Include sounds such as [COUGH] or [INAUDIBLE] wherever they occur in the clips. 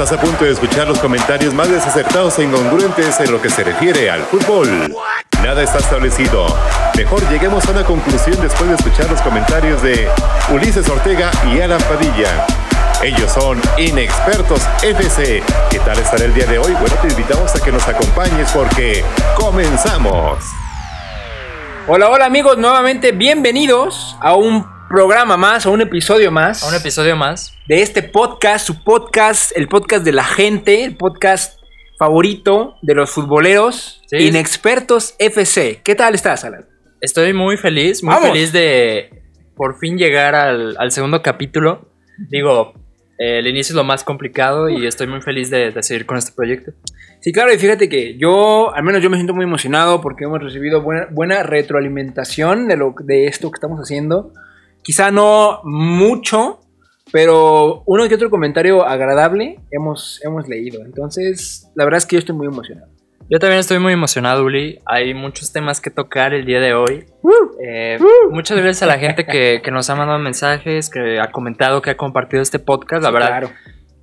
Estás a punto de escuchar los comentarios más desacertados e incongruentes en lo que se refiere al fútbol. Nada está establecido. Mejor lleguemos a una conclusión después de escuchar los comentarios de Ulises Ortega y Alan Padilla. Ellos son Inexpertos FC. ¿Qué tal estará el día de hoy? Bueno, te invitamos a que nos acompañes porque comenzamos. Hola, hola amigos, nuevamente bienvenidos a un programa más, a un episodio más. A un episodio más. De este podcast, su podcast, el podcast de la gente, el podcast favorito de los futboleros, Sí. Inexpertos FC. ¿Qué tal estás, Alan? Estoy muy feliz, muy Vamos. feliz de por fin llegar al, al segundo capítulo. Digo, eh, el inicio es lo más complicado y estoy muy feliz de, de seguir con este proyecto. Sí, claro, y fíjate que yo, al menos yo me siento muy emocionado porque hemos recibido buena, buena retroalimentación de, lo, de esto que estamos haciendo. Quizá no mucho, pero uno que otro comentario agradable hemos, hemos leído. Entonces, la verdad es que yo estoy muy emocionado. Yo también estoy muy emocionado, Uli. Hay muchos temas que tocar el día de hoy. Eh, Muchas gracias a la gente que, que nos ha mandado mensajes, que ha comentado, que ha compartido este podcast. La Sí, verdad, Claro.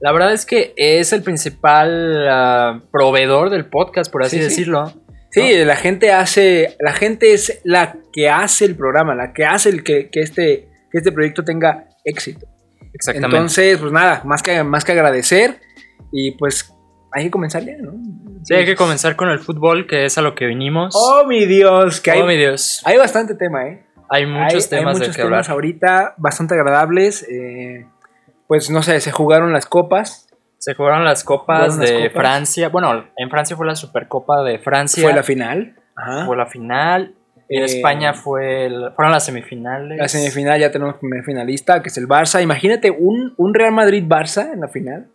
la verdad es que es el principal ah, proveedor del podcast, por así Sí, sí. decirlo. Sí, la gente hace, la gente es la que hace el programa, la que hace el que, que este, que este proyecto tenga éxito. Exactamente. Entonces, pues nada, más que, más que agradecer y pues hay que comenzar ya, ¿no? sí, hay que comenzar con el fútbol, que es a lo que vinimos. Oh, mi Dios, que hay, oh, mi Dios. hay bastante tema, ¿eh? Hay muchos hay, hay temas de muchos que temas hablar. ahorita bastante agradables. eh, pues no sé, se jugaron las copas. Se jugaron las copas Jugaron las de copas. Francia. Bueno, en Francia fue la Supercopa de Francia. Fue la final. Ajá. Fue la final. En Eh, España fue el- fueron las semifinales. La semifinal ya tenemos primer finalista, que es el Barça. Imagínate un, un Real Madrid-Barça en la final.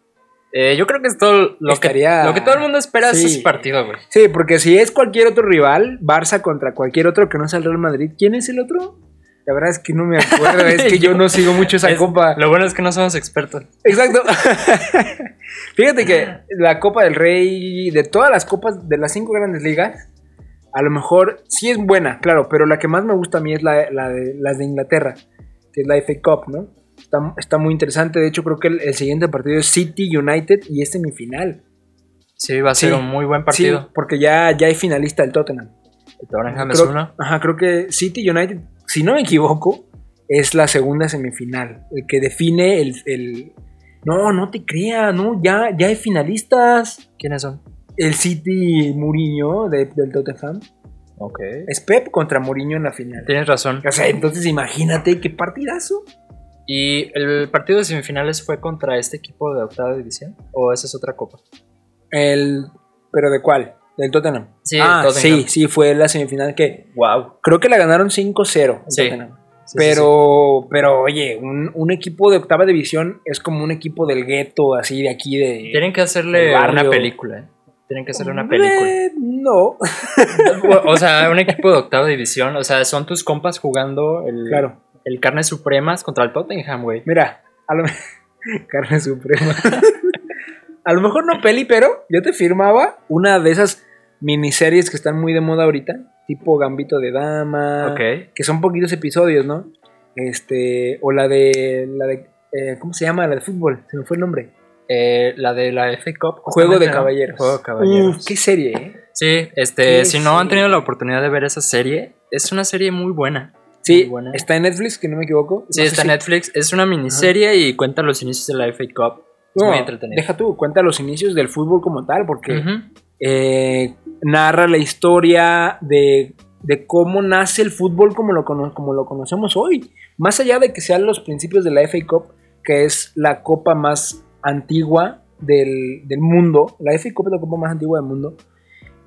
Eh, yo creo que es todo lo, Estaría- que, lo que todo el mundo espera Sí. es ese partido, güey. Sí, porque si es cualquier otro rival, Barça contra cualquier otro que no sea el Real Madrid, ¿quién es el otro? La verdad es que no me acuerdo, es que [LAUGHS] yo no sigo mucho esa Es- copa. Lo bueno es que no somos expertos. Exacto. [LAUGHS] Fíjate que la Copa del Rey, de todas las copas de las cinco grandes ligas, a lo mejor sí es buena, claro, pero la que más me gusta a mí es la, la de, las de Inglaterra, que es la FA Cup, ¿no? Está, está muy interesante, de hecho creo que el, el siguiente partido es City United y es semifinal. Sí, va a ser Sí. un muy buen Sí, partido. porque ya, ya hay finalista el Tottenham. El Tottenham es uno. ajá, creo que City United, si no me equivoco, es la segunda semifinal. El que define el. el- No, no te creas, no, ya, ya hay finalistas. ¿Quiénes son? El City Mourinho de- del Tottenham. Ok. Es Pep contra Mourinho en la final. Tienes razón. O sea, entonces imagínate qué partidazo. ¿Y el partido de semifinales fue contra este equipo de octava división? ¿O esa es otra copa? El. ¿Pero de cuál? Del Tottenham. Sí, ah, Tottenham. sí, sí, fue la semifinal que. Wow. Creo que la ganaron 5-0. el Sí. Tottenham. Pero, pero oye, un, un equipo de octava división es como un equipo del gueto, así de aquí de. Tienen que hacerle una película. ¿eh? Tienen que hacerle una película. Eh, no. [LAUGHS] o sea, un equipo de octava división. O sea, son tus compas jugando el, Claro. el carne supremas contra el Tottenham, güey. Mira, a lo [LAUGHS] Carne suprema. [LAUGHS] a lo mejor no peli, pero yo te firmaba una de esas miniseries que están muy de moda ahorita, tipo Gambito de Dama, Ok. que son poquitos episodios, ¿no? Este, o la de la de eh, ¿cómo se llama? La de fútbol, se me fue el nombre. Eh, la de la FA Cup. Juego de caballeros. Juego de caballeros. Uf, qué serie, ¿eh? Sí, este, si no han tenido la oportunidad de ver esa serie, es una serie muy buena. Sí, Muy buena. está en Netflix, que no me equivoco. Sí, No está en si- Netflix. Es una miniserie y cuenta los inicios de la FA Cup. Es No, muy entretenido. deja tú, cuenta los inicios del fútbol como tal, porque eh, narra la historia de, de cómo nace el fútbol como lo, cono- como lo conocemos hoy. Más allá de que sean los principios de la FA Cup, que es la copa más antigua del, del mundo, la FA Cup es la copa más antigua del mundo,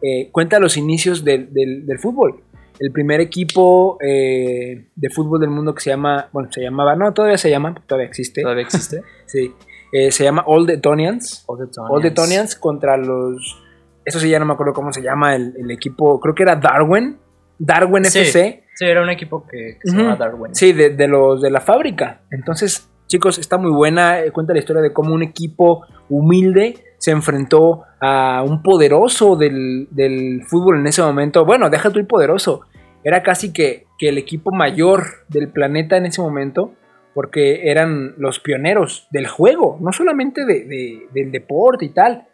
eh, cuenta los inicios del, del- del fútbol. El primer equipo eh, de fútbol del mundo que se llama, bueno, se llamaba, no, todavía se llama, todavía existe, Todavía existe. [LAUGHS] sí, eh, se llama All the Tonians. All the Tonians. All the Tonians contra los. Eso sí, ya no me acuerdo cómo se llama el, el equipo. Creo que era Darwin. Darwin Sí. FC. Sí, era un equipo que, que se llama Darwin. Sí, de, de los de la fábrica. Entonces, chicos, está muy buena. eh, Cuenta la historia de cómo un equipo humilde se enfrentó a un poderoso del, del fútbol en ese momento. Bueno, deja tú el poderoso. Era casi que, que el equipo mayor del planeta en ese momento porque eran los pioneros del juego, no solamente de- de- del deporte y tal,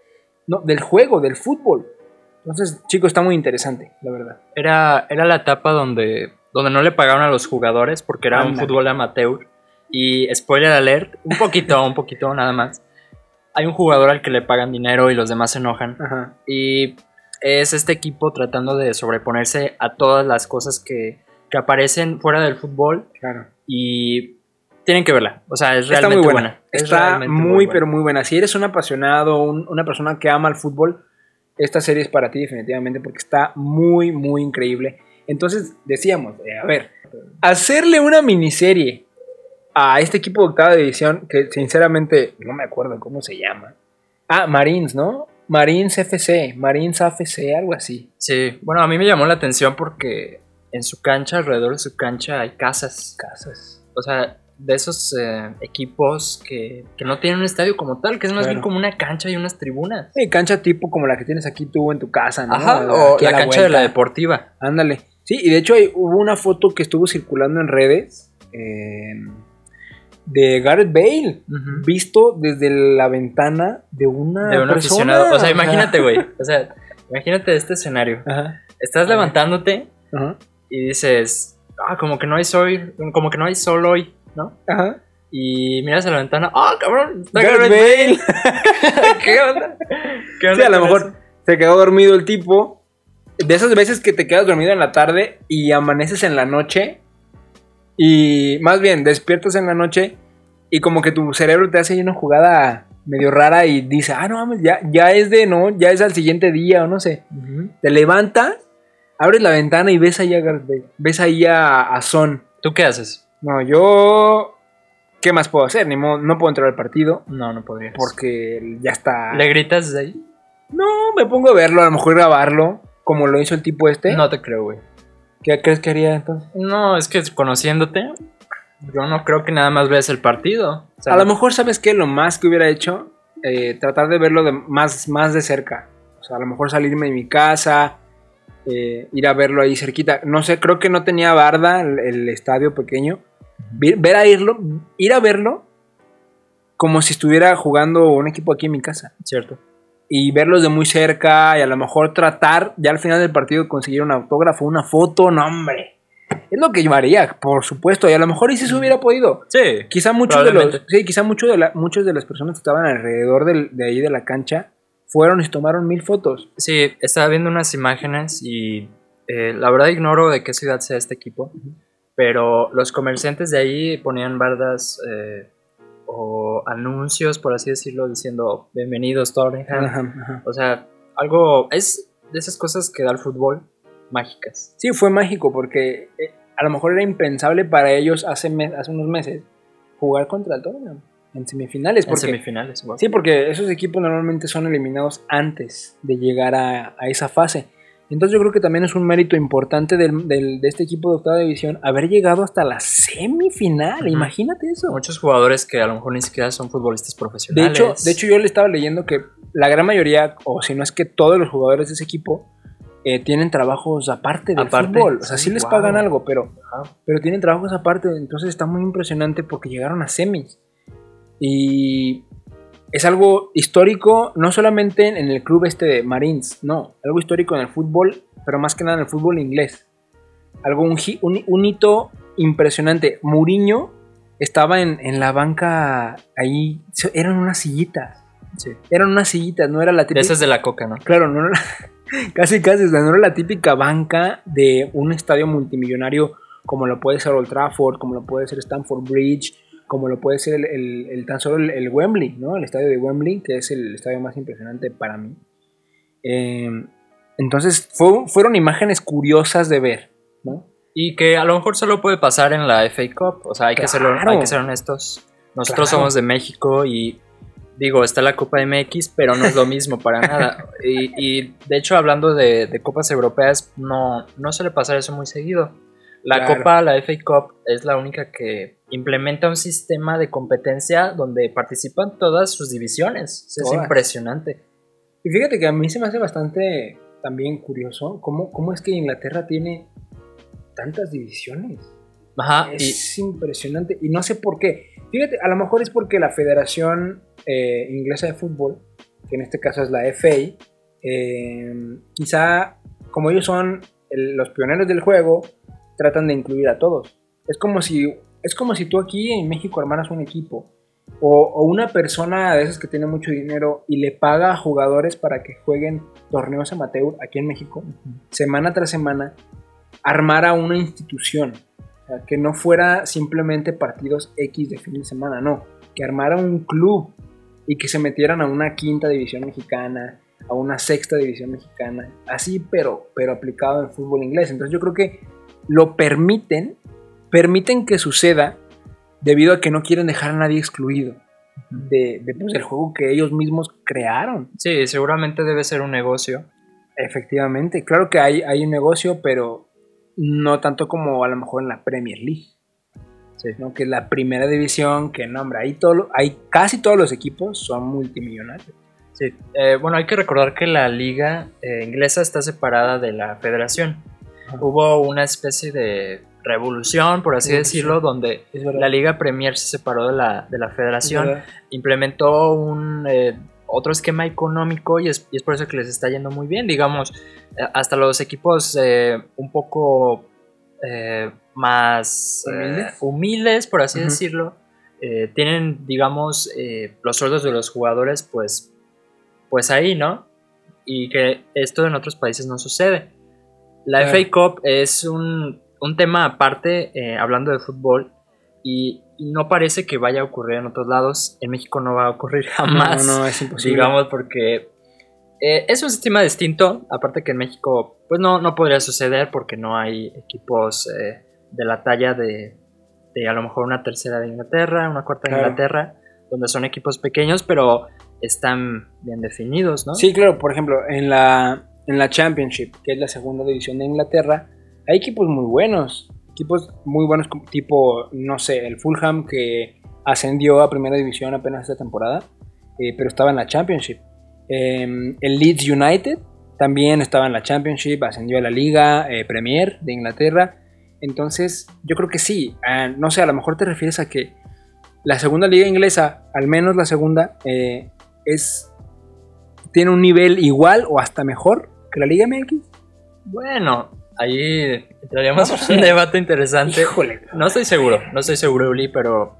no, del juego, del fútbol. Entonces, chicos, está muy interesante, la verdad. Era, era la etapa donde, donde no le pagaron a los jugadores porque era un fútbol amateur. Y spoiler alert, un poquito, un poquito nada más. Hay un jugador al que le pagan dinero y los demás se enojan. Ajá. Y es este equipo tratando de sobreponerse a todas las cosas que, que aparecen fuera del fútbol. Claro. Y tienen que verla. O sea, es Está realmente muy buena. buena. Es Está muy, buena. pero muy buena. Si eres un apasionado, un- una persona que ama el fútbol, esta serie es para ti definitivamente porque está muy, muy increíble. Entonces, decíamos, eh, a ver, hacerle una miniserie a este equipo de octava división, que sinceramente no me acuerdo cómo se llama. Ah, Marines, ¿no? Marines FC, Marines AFC, algo así. Sí, bueno, a mí me llamó la atención porque en su cancha, alrededor de su cancha, hay casas. Casas. O sea, de esos eh, equipos que, que no tienen un estadio como tal, que es más Claro. bien como una cancha y unas tribunas. Sí, cancha tipo como la que tienes aquí tú en tu casa, ¿no? Ajá, o la cancha de la deportiva. Ándale. Sí, y de hecho hay- hubo una foto que estuvo circulando en redes eh, de Gareth Bale, visto desde la ventana de una, De un persona. aficionado. O sea, imagínate, güey. O sea, imagínate este escenario. Ajá, Estás Ajá. levantándote ajá, y dices, ah, como que no hay sol, como que no hay sol hoy, ¿no? ajá. Y miras a la ventana, ah, cabrón, está Gareth Gareth Bale. Bale. [LAUGHS] ¿Qué onda? ¿Qué onda Sí, a lo mejor eso? se quedó dormido el tipo. De esas veces que te quedas dormido en la tarde y amaneces en la noche. Y más bien, despiertas en la noche y como que tu cerebro te hace ahí una jugada medio rara y dice, ah, no mames, ya, ya es de, no, ya es al siguiente día o no sé. Te levantas, abres la ventana y ves ahí a Gareth Bale, ves ahí a, a Son. ¿Tú qué haces? No, yo... ¿Qué más puedo hacer? Ni modo, no puedo entrar al partido No, no podrías. porque ya está... ¿Le gritas desde ahí? No, me pongo a verlo, a lo mejor grabarlo, como lo hizo el tipo este. No te creo, güey. ¿Qué crees que haría entonces? No, es que conociéndote, yo no creo que nada más veas el partido. O sea, a lo mejor, ¿sabes qué? Lo más que hubiera hecho, eh, tratar de verlo de más, más de cerca. O sea, a lo mejor salirme de mi casa, eh, ir a verlo ahí cerquita. No sé, creo que no tenía barda el, el estadio pequeño. Ver a irlo, ir a verlo como si estuviera jugando un equipo aquí en mi casa. Cierto. y verlos de muy cerca y a lo mejor tratar ya al final del partido conseguir un autógrafo, una foto, no hombre. Es lo que yo haría, por supuesto, y a lo mejor y si se hubiera podido. Sí. Quizá muchos de los, sí, quizá mucho de la, muchas de las personas que estaban alrededor del- de ahí de la cancha fueron y tomaron mil fotos. Sí, estaba viendo unas imágenes y eh, la verdad ignoro de qué ciudad sea este equipo, pero los comerciantes de ahí ponían bardas eh, o anuncios, por así decirlo, diciendo bienvenidos Tottenham. O sea, algo es de esas cosas que da el fútbol mágicas. Sí, fue mágico porque eh, a lo mejor era impensable para ellos hace, me- hace unos meses jugar contra el Tottenham en semifinales. En semifinales. wow. Sí, porque esos equipos normalmente son eliminados antes de llegar a, a esa fase. Entonces yo creo que también es un mérito importante del- del- de este equipo de octava división haber llegado hasta la semifinal. Imagínate eso. Muchos jugadores que a lo mejor ni siquiera son futbolistas De profesionales. hecho, de hecho, yo le estaba leyendo que la gran mayoría, o si no es que todos los jugadores de ese equipo, eh, tienen trabajos aparte del Aparte, fútbol. O sea, sí, sí les wow. pagan algo, pero, Ajá. pero tienen trabajos aparte. Entonces está muy impresionante porque llegaron a semis. Y es algo histórico, no solamente en el club este de Marines, no, algo histórico en el fútbol, pero más que nada en el fútbol inglés. Algo, un, hi- un- un hito impresionante. Mourinho estaba en, en la banca ahí, eran unas sillitas. Sí. Eran unas sillitas, no era la típica. esas de la coca, ¿no? Claro, no era casi casi, o sea, no era la típica banca de un estadio multimillonario como lo puede ser Old Trafford, como lo puede ser Stamford Bridge, como lo puede ser el, el- el- tan solo el, el Wembley, ¿no? El estadio de Wembley, que es el estadio más impresionante para mí. Eh, entonces, fue- fueron imágenes curiosas de ver, ¿no? Y que a lo mejor solo puede pasar en la FA Cup. O sea, hay, que, Claro. hay que ser honestos. Nosotros Claro. somos de México y digo, está la Copa MX, pero no es lo mismo para [LAUGHS] nada. Y, y, de hecho, hablando de, de copas europeas, no, no suele pasar eso muy seguido. La Claro. Copa, la FA Cup, es la única que implementa un sistema de competencia donde participan todas sus divisiones. Es Todas. impresionante. Y fíjate que a mí se me hace bastante también curioso cómo, cómo es que Inglaterra tiene tantas divisiones. Ajá, y Es impresionante. Y no sé por qué. Fíjate, a lo mejor es porque la Federación eh, Inglesa de Fútbol, que en este caso es la FA, eh, quizá como ellos son el- los pioneros del juego, tratan de incluir a todos. Es como si, es como si tú aquí en México armaras un equipo. O, o una persona de esas que tiene mucho dinero y le paga a jugadores para que jueguen torneos amateur aquí en México, semana tras semana, armara una institución. Sea, que no fuera simplemente partidos X de fin de semana, no. Que armara un club y que se metieran a una quinta división mexicana, a una sexta división mexicana. Así, pero, pero aplicado en fútbol inglés. Entonces yo creo que lo permiten, permiten que suceda debido a que no quieren dejar a nadie excluido de, de, pues, del juego que ellos mismos crearon. sí, seguramente debe ser un negocio. Efectivamente, claro que hay, hay un negocio, pero no tanto como a lo mejor en la Premier League. Sí. ¿no? Que es la primera división, que no, hombre, ahí, todo, ahí casi todos los equipos son multimillonarios. Sí, eh, bueno, hay que recordar que la liga eh, inglesa está separada de la federación. Ajá. Hubo una especie de revolución, por así decirlo, donde la liga Premier se separó de la, de la federación, implementó un eh, otro esquema económico y es, y es por eso que les está yendo muy bien, digamos, eh, hasta los equipos eh, un poco eh, más eh, ¿Humildes? por así decirlo, tienen, digamos, los sueldos de los jugadores, pues, pues ahí, ¿no? Y que esto en otros países no sucede. La. FA Cup es un, un tema aparte, hablando de fútbol, y no parece que vaya a ocurrir en otros lados. En México no va a ocurrir jamás, No, no, es imposible. digamos, porque eh, es un sistema distinto. Aparte que en México, pues no, no podría suceder porque no hay equipos eh, de la talla de, de a lo mejor una tercera de Inglaterra, una cuarta de Claro. Inglaterra, donde son equipos pequeños, pero están bien definidos, ¿no? Sí, claro, por ejemplo, en la, en la Championship, que es la segunda división de Inglaterra, hay equipos muy buenos. Equipos muy buenos, tipo, no sé, el Fulham que ascendió a primera división apenas esta temporada, eh, pero estaba en la Championship. Em, el Leeds United también estaba en la Championship, ascendió a la Liga eh, Premier de Inglaterra. Entonces, yo creo que sí. Ah, no sé, a lo mejor te refieres a que la segunda liga inglesa, al menos la segunda, eh, es tiene un nivel igual o hasta mejor que la Liga MX. Bueno, ahí entraríamos en un [LAUGHS] debate interesante. Híjole. No estoy seguro, no estoy seguro, Uli, pero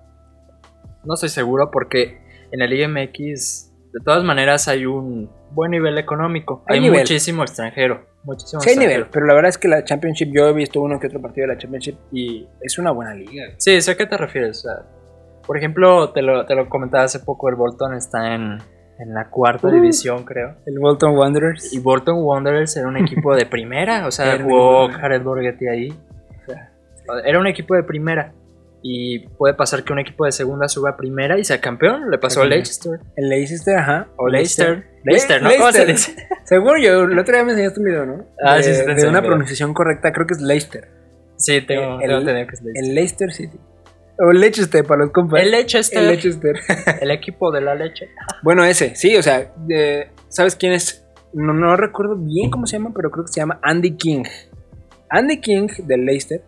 no estoy seguro porque en la Liga MX, de todas maneras, hay un buen nivel económico. Hay Hay, nivel. muchísimo extranjero. Muchísimo Sí hay extranjero. nivel, pero la verdad es que la Championship, yo he visto uno que otro partido de la Championship y es una buena liga. Sí, sé a qué te refieres. o sea, por ejemplo, te lo, te lo comentaba hace poco, el Bolton está en, en la cuarta Uh. división, creo. El Bolton Wanderers. Y Bolton Wanderers era un [LAUGHS] equipo de primera, o sea, Era un jugó equipo de- Jared Borghetti ahí. O sea, era un equipo de primera. Y puede pasar que un equipo de segunda suba a primera y sea campeón. Le pasó a Campeón. Leicester. El Leicester, ajá. O Leicester. Le- Leicester, ¿no? ¿Cómo se dice? [LAUGHS] Seguro yo, el otro día me enseñaste un video, ¿no? Ah, de, sí, sí, De una pronunciación correcta, creo que es Leicester. Sí, tengo, El- tengo que es Leicester. El Leicester City. O Leicester para los compas. El Leicester. El [LAUGHS] El, Leicester. equipo de la leche. Bueno, ese, sí, o sea, ¿sabes quién es? No, no recuerdo bien cómo se llama, pero creo que se llama Andy King. Andy King del Leicester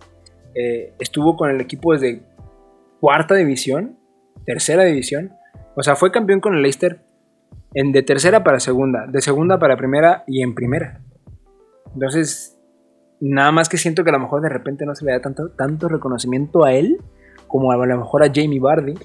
eh, estuvo con el equipo desde cuarta división, tercera división. O sea, fue campeón con el Leicester en de tercera para segunda, de segunda para primera y en primera. Entonces, nada más que siento que a lo mejor de repente no se le da tanto, tanto reconocimiento a él como a lo mejor a Jamie Vardy.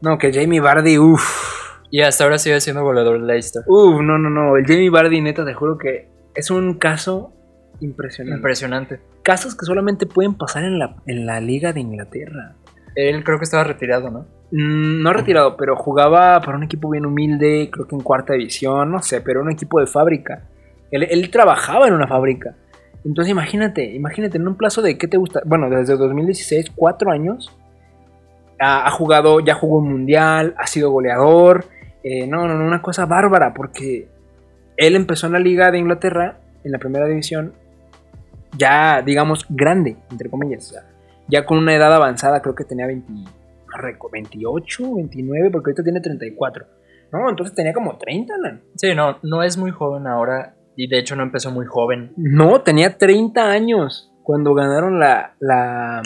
No, que Jamie Vardy, uff. Y hasta ahora sigue siendo goleador del Leicester. Uf, no, no, no. El Jamie Vardy, neta, te juro que es un caso impresionante. Impresionante. Casos que solamente pueden pasar en la, en la Liga de Inglaterra. Él creo que estaba retirado, ¿no? Mm, no retirado, pero jugaba para un equipo bien humilde, creo que en cuarta división, no sé, pero un equipo de fábrica. Él, él trabajaba en una fábrica. Entonces imagínate, imagínate, en un plazo de, ¿qué te gusta? Bueno, desde 2016, cuatro años, ha, jugado, ya jugó un mundial, ha sido goleador. Eh, no, no, no, una cosa bárbara, porque él empezó en la Liga de Inglaterra, en la primera división, ya, digamos, grande, entre comillas. ya con una edad avanzada, creo que tenía 20, no recu- 28, 29, porque ahorita tiene 34. No, entonces tenía como 30, Alan. Sí, no, no es muy joven ahora. Y de hecho no empezó muy joven. No, tenía 30 años cuando ganaron la, la,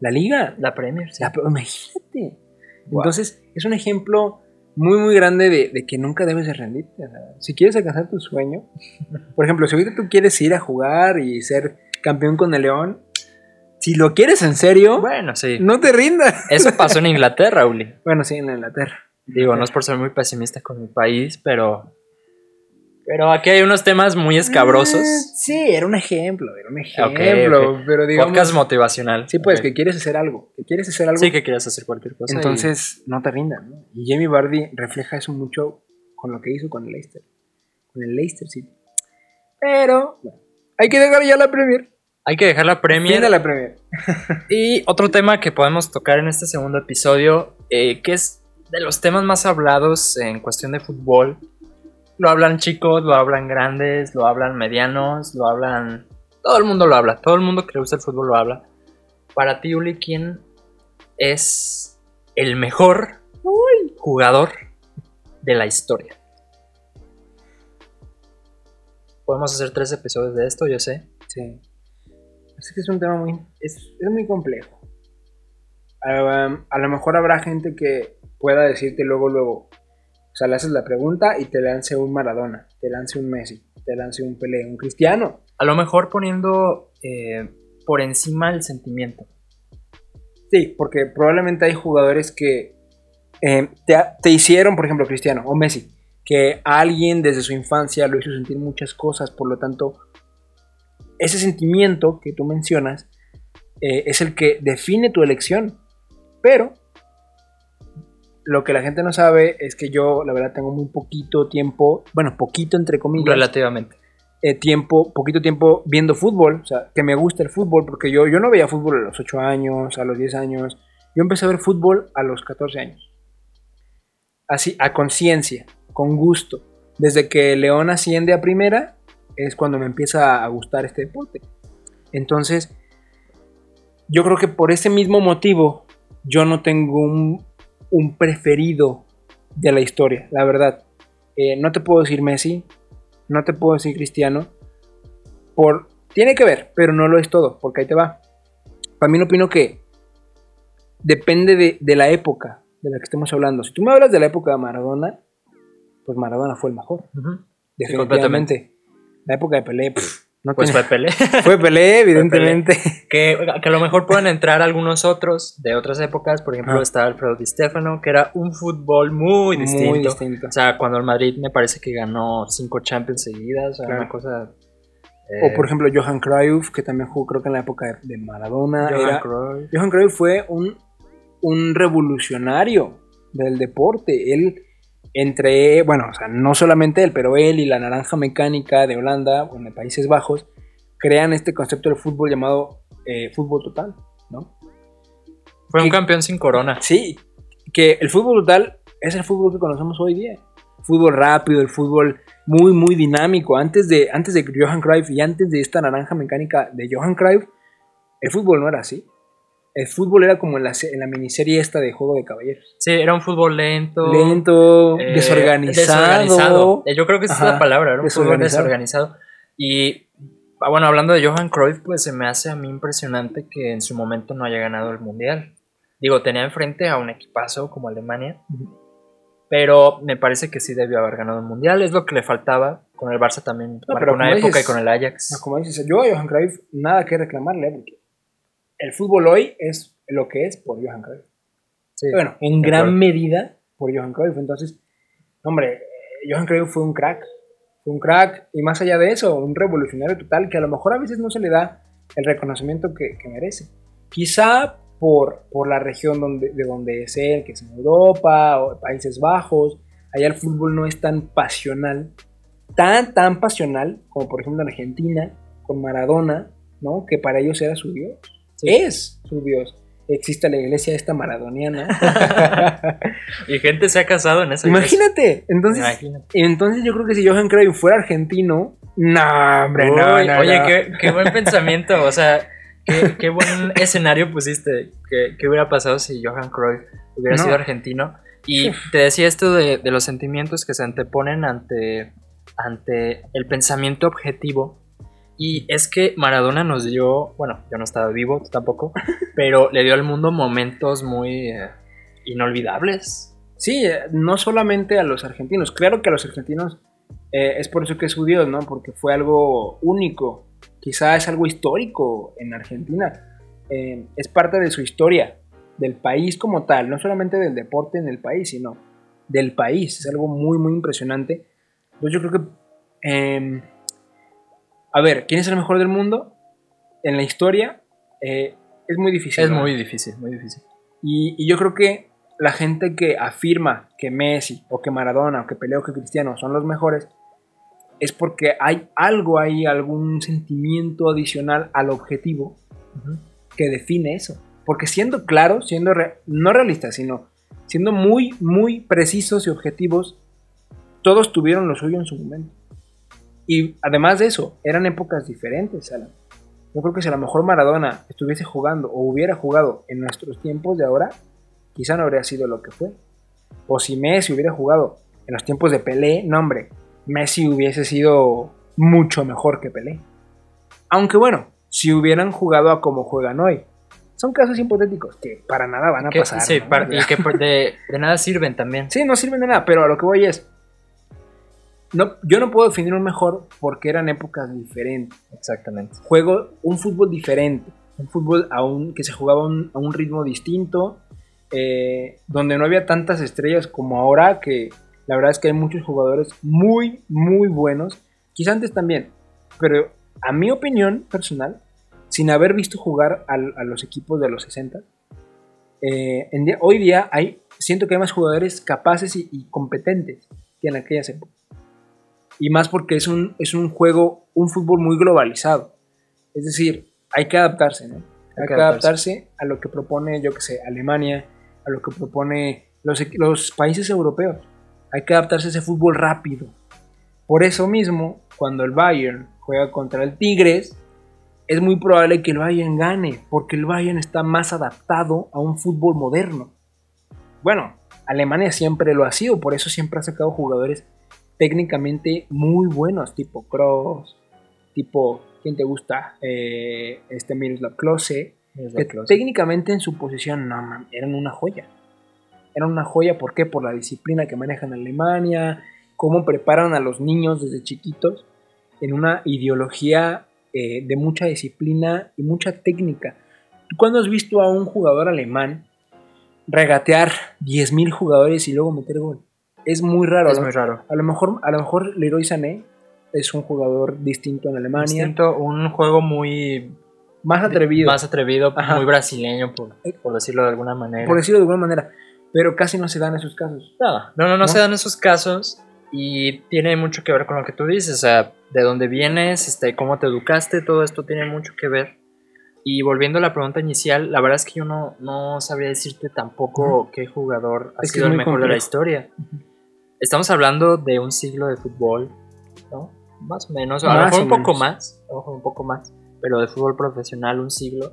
La liga. La Premier, sí. La- imagínate. Entonces, es un ejemplo muy, muy grande de, de que nunca debes de rendirte. si quieres alcanzar tu sueño, [LAUGHS] por ejemplo, si ahorita tú quieres ir a jugar y ser campeón con el León, si lo quieres en serio, Bueno, sí. no te rindas. Eso pasó en [LAUGHS] Inglaterra, Uli. Bueno, sí, en Inglaterra. Digo, no es por ser muy pesimista con mi país, pero. Pero aquí hay unos temas muy escabrosos. Eh, sí, era un ejemplo, era un ejemplo. Pero digamos. Podcast motivacional. sí, pues, que quieres hacer algo. Que quieres hacer algo. Sí, que quieras hacer cualquier cosa. y- Entonces, no te rindas, ¿no? Y Jamie Vardy refleja eso mucho con lo que hizo con el Leicester. Con el Leicester City. Pero, bueno, hay que dejar ya la Premier. Hay que dejar Premier. la Premier. [LAUGHS] Y otro tema que podemos tocar en este segundo episodio, eh, que es de los temas más hablados en cuestión de fútbol. Lo hablan chicos, lo hablan grandes, lo hablan medianos, lo hablan... Todo el mundo lo habla, todo el mundo que le gusta el fútbol lo habla. Para ti, Uli, ¿quién es el mejor jugador de la historia? Podemos hacer tres episodios de esto, yo sé. Sí. Es que es un tema muy. Es, es muy complejo. A, a lo mejor habrá gente que pueda decirte luego, luego. O sea, le haces la pregunta y te lance un Maradona, te lance un Messi, te lance un Pelé, un Cristiano. A lo mejor poniendo eh, por encima el sentimiento. Sí, porque probablemente hay jugadores que eh, te, te hicieron, por ejemplo, Cristiano o Messi, que alguien desde su infancia lo hizo sentir muchas cosas, por lo tanto, ese sentimiento que tú mencionas eh, es el que define tu elección. Pero lo que la gente no sabe es que yo, la verdad, tengo muy poquito tiempo, bueno, poquito entre comillas, Relativamente. eh, tiempo, poquito tiempo viendo fútbol, o sea, que me gusta el fútbol, porque yo, yo no veía fútbol a los 8 años, a los 10 años, yo empecé a ver fútbol a los 14 años. Así, a conciencia, con gusto. Desde que León asciende a primera, es cuando me empieza a gustar este deporte. Entonces, yo creo que por ese mismo motivo, yo no tengo un, un preferido de la historia, la verdad. Eh, no te puedo decir Messi, no te puedo decir Cristiano, por tiene que ver, pero no lo es todo, porque ahí te va. Para mí opino que depende de, de la época de la que estemos hablando. Si tú me hablas de la época de Maradona, pues Maradona fue el mejor, Ujú. definitivamente. la época de Pelé, pff, no Pues [LAUGHS] fue Pelé. fue Pelé, evidentemente. que, que a lo mejor pueden entrar algunos otros de otras épocas. Por ejemplo, Ah. está Alfredo Di Stefano, que era un fútbol muy distinto. Muy distinto. O sea, cuando el Madrid me parece que ganó cinco Champions seguidas. Claro. una cosa. O eh, por ejemplo Johan Cruyff, que también jugó creo que en la época de, de Maradona. Johan era- Cruyff. Johan Cruyff fue un, un revolucionario del deporte. Él, entre, bueno, o sea, no solamente él, pero él y la naranja mecánica de Holanda, o de Países Bajos, crean este concepto del fútbol llamado eh, fútbol total, ¿no? Fue un que- campeón sin corona. Sí, que el fútbol total es el fútbol que conocemos hoy día. Fútbol rápido, el fútbol muy, muy dinámico. Antes de, antes de Johan Cruyff y antes de esta naranja mecánica de Johan Cruyff, el fútbol no era así. El fútbol era como en la, en la miniserie esta de Juego de Caballeros. Sí, era un fútbol lento. Lento, eh, desorganizado. desorganizado. Eh, Yo creo que esa es la palabra, era un fútbol desorganizado. desorganizado. Y ah, bueno, hablando de Johan Cruyff, pues se me hace a mí impresionante que en su momento no haya ganado el mundial. Digo, tenía enfrente a un equipazo como Alemania, pero me parece que sí debió haber ganado el mundial. Es lo que le faltaba. Con el Barça también pero una época dices- y con el Ajax. No, como dices, yo a Johan Cruyff nada que reclamarle, porque el fútbol hoy es lo que es por Johan Cruyff. Sí, Bueno, en gran acuerdo. medida por Johan Cruyff. Entonces, hombre, eh, Johan Cruyff fue un crack. Fue un crack y más allá de eso, un revolucionario total que a lo mejor a veces no se le da el reconocimiento que, que merece. Quizá por, por la región donde, de donde es él, que es en Europa o Países Bajos. Allá el fútbol no es tan pasional, tan, tan pasional como por ejemplo en Argentina, con Maradona, ¿no? Que para ellos era su Dios. Es su Dios. Existe la iglesia esta maradoniana. [LAUGHS] y gente se ha casado en esa iglesia. Imagínate. Entonces, Imagínate. entonces yo creo que si Johan Cruyff fuera argentino, no, hombre, no, oye, no. Qué, qué buen [LAUGHS] pensamiento. O sea, qué, qué buen escenario pusiste. ¿Qué, qué hubiera pasado si Johan Cruyff hubiera No. sido argentino? Y te decía esto de, de los sentimientos que se anteponen ante, ante el pensamiento objetivo. Y es que Maradona nos dio, bueno, yo no estaba vivo, tú tampoco, [LAUGHS] pero le dio al mundo momentos muy eh, inolvidables. Sí, eh, no solamente a los argentinos, claro que a los argentinos eh, es por eso que es su Dios, ¿no? Porque fue algo único, quizá es algo histórico en Argentina, es parte de su historia, del país como tal, no solamente del deporte en el país, sino del país, es algo muy, muy impresionante. Entonces yo creo que... a ver, ¿quién es el mejor del mundo? En la historia eh, es muy difícil. Es ¿no? muy difícil, muy difícil. Y, y yo creo que la gente que afirma que Messi o que Maradona o que Pelé o que Cristiano son los mejores es porque hay algo ahí, algún sentimiento adicional al objetivo que define eso. Porque siendo claros, siendo re- no realistas, sino siendo muy, muy precisos y objetivos, todos tuvieron lo suyo en su momento. Y además de eso, eran épocas diferentes, Alan. Yo creo que si a lo mejor Maradona estuviese jugando o hubiera jugado en nuestros tiempos de ahora, quizá no habría sido lo que fue. O si Messi hubiera jugado en los tiempos de Pelé, no hombre, Messi hubiese sido mucho mejor que Pelé. Aunque bueno, si hubieran jugado a como juegan hoy. Son casos hipotéticos que para nada van a Que- pasar. sí, ¿no? par- [LAUGHS] y que de, de nada sirven también. Sí, no sirven de nada, pero a lo que voy es. No, yo no puedo definir un mejor porque eran épocas diferentes. Exactamente. Juego un fútbol diferente. Un fútbol a un- que se jugaba a un, a un ritmo distinto. eh, donde no había tantas estrellas como ahora. Que la verdad es que hay muchos jugadores muy, muy buenos. Quizá antes también. Pero a mi opinión personal, sin haber visto jugar a, los equipos de los 60, eh, en día- hoy día hay, siento que hay más jugadores capaces y, y competentes que en aquellas épocas. Y más porque es un, es un juego, un fútbol muy globalizado. Es decir, hay que adaptarse, ¿no? Hay, que adaptarse. a lo que propone, yo que sé, Alemania, a lo que propone los, los países europeos. Hay que adaptarse a ese fútbol rápido. Por eso mismo, cuando el Bayern juega contra el Tigres, es muy probable que el Bayern gane, porque el Bayern está más adaptado a un fútbol moderno. Bueno, Alemania siempre lo ha sido, por eso siempre ha sacado jugadores técnicamente muy buenos, tipo Kroos, tipo, ¿quién te gusta? Eh, este Miroslav Klose, que técnicamente en su posición, no, man, eran una joya. Eran una joya, ¿por qué? Por la disciplina que manejan en Alemania, cómo preparan a los niños desde chiquitos en una ideología eh, de mucha disciplina y mucha técnica. ¿Tú cuándo has visto a un jugador alemán regatear 10.000 jugadores y luego meter gol? Es muy raro. Es ¿no? muy raro. A lo mejor, a lo mejor Leroy Sané es un jugador distinto en Alemania, Siento un juego muy más atrevido, más atrevido, Ajá. muy brasileño, por, por decirlo de alguna manera. por decirlo de alguna manera, pero casi no se dan esos casos. No, no, no, no se dan esos casos y tiene mucho que ver con lo que tú dices, o sea, de dónde vienes, este, cómo te educaste, todo esto tiene mucho que ver. Y volviendo a la pregunta inicial, la verdad es que yo no, no sabría decirte tampoco qué jugador ha Es sido el mejor de la historia. Estamos hablando de un siglo de fútbol, ¿no? Más o menos, a lo mejor un poco más, a lo mejor un poco más, pero de fútbol profesional un siglo.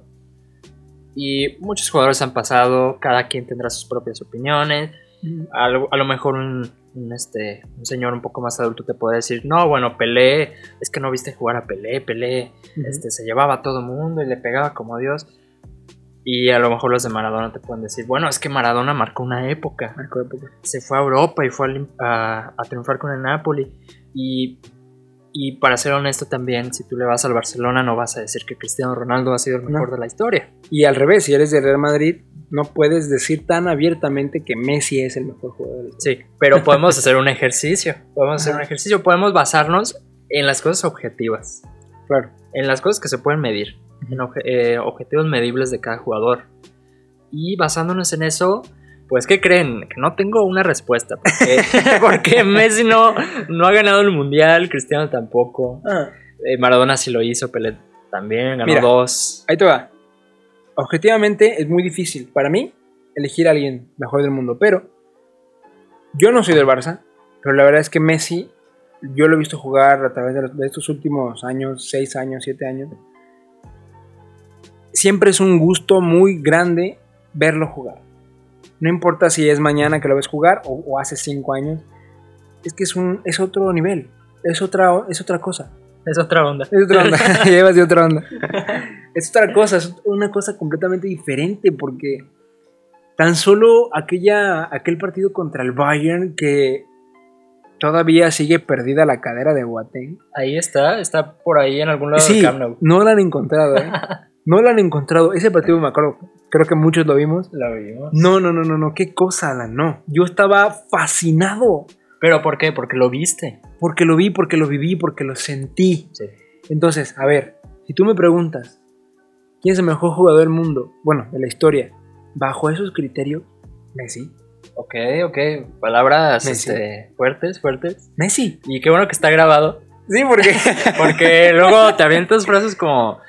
Y muchos jugadores han pasado, cada quien tendrá sus propias opiniones. A lo, a lo mejor un, un, este, un señor un poco más adulto te puede decir, no, bueno, Pelé, es que no viste jugar a Pelé, Pelé este, se llevaba a todo mundo y le pegaba como Dios. Y a lo mejor los de Maradona te pueden decir, bueno, es que Maradona marcó una época. Marcó época. Se fue a Europa y fue al- a, a triunfar con el Napoli. Y, y para ser honesto también, si tú le vas al Barcelona no vas a decir que Cristiano Ronaldo ha sido el mejor No. de la historia. Y al revés, si eres de Real Madrid, no puedes decir tan abiertamente que Messi es el mejor jugador. del Sí, pero podemos hacer un ejercicio. Podemos hacer un ejercicio, podemos basarnos en las cosas objetivas, Claro. en las cosas que se pueden medir, en eh, objetivos medibles de cada jugador. Y basándonos en eso, pues, ¿qué creen? Que no tengo una respuesta. Porque, [LAUGHS] porque Messi no, no ha ganado el mundial, Cristiano tampoco. Ah, Eh, Maradona sí lo hizo, Pelé también, ganó Mira. dos. ahí te va. Objetivamente es muy difícil para mí elegir a alguien mejor del mundo, pero yo no soy del Barça, pero la verdad es que Messi, yo lo he visto jugar a través de, los- de estos últimos años, 6 años, 7 años. Siempre es un gusto muy grande verlo jugar. No importa si es mañana que lo ves jugar o, o hace 5 años, es que es, un, es otro nivel, es otra, es otra cosa. Es otra onda. Es otra onda. [LAUGHS] [LAUGHS] Llevas de otra onda. Es otra cosa, es una cosa completamente diferente porque tan solo aquella, aquel partido contra el Bayern que todavía sigue perdida la cadera de Boateng. Ahí está, está por ahí en algún lado Sí, del Camp Nou. no la han encontrado, ¿eh? [LAUGHS] No la han encontrado. Ese partido me acuerdo, creo que muchos lo vimos. Lo vimos. No, no, no, no, no, qué cosa, Alan, no. Yo estaba fascinado ¿Pero por qué? Porque lo viste. porque lo vi, porque lo viví, porque lo sentí. Sí. Entonces, a ver, si tú me preguntas, ¿quién es el mejor jugador del mundo? Bueno, de la historia. Bajo esos criterios, Messi. Ok, ok. Palabras este, fuertes, fuertes. Messi. Y qué bueno que está grabado. Sí, porque... [LAUGHS] Porque luego te avientas frases como.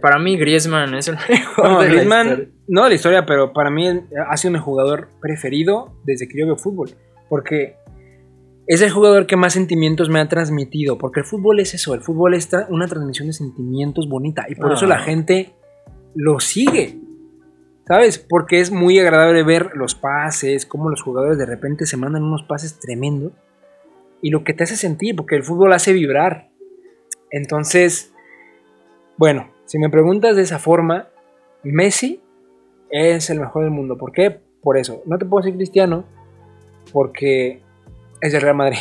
Para mí, Griezmann es el [LAUGHS] mejor no, de la Griezmann, historia". no de la historia, pero para mí ha sido mi jugador preferido desde que yo veo fútbol. Porque es el jugador que más sentimientos me ha transmitido. Porque el fútbol es eso, el fútbol es una transmisión de sentimientos bonita. Y por Ah. eso la gente lo sigue. ¿Sabes? Porque es muy agradable ver los pases, cómo los jugadores de repente se mandan unos pases tremendos. Y lo que te hace sentir, porque el fútbol hace vibrar. Entonces, bueno, si me preguntas de esa forma, Messi es el mejor del mundo. ¿Por qué? Por eso. No te puedo decir cristiano, porque es del Real Madrid.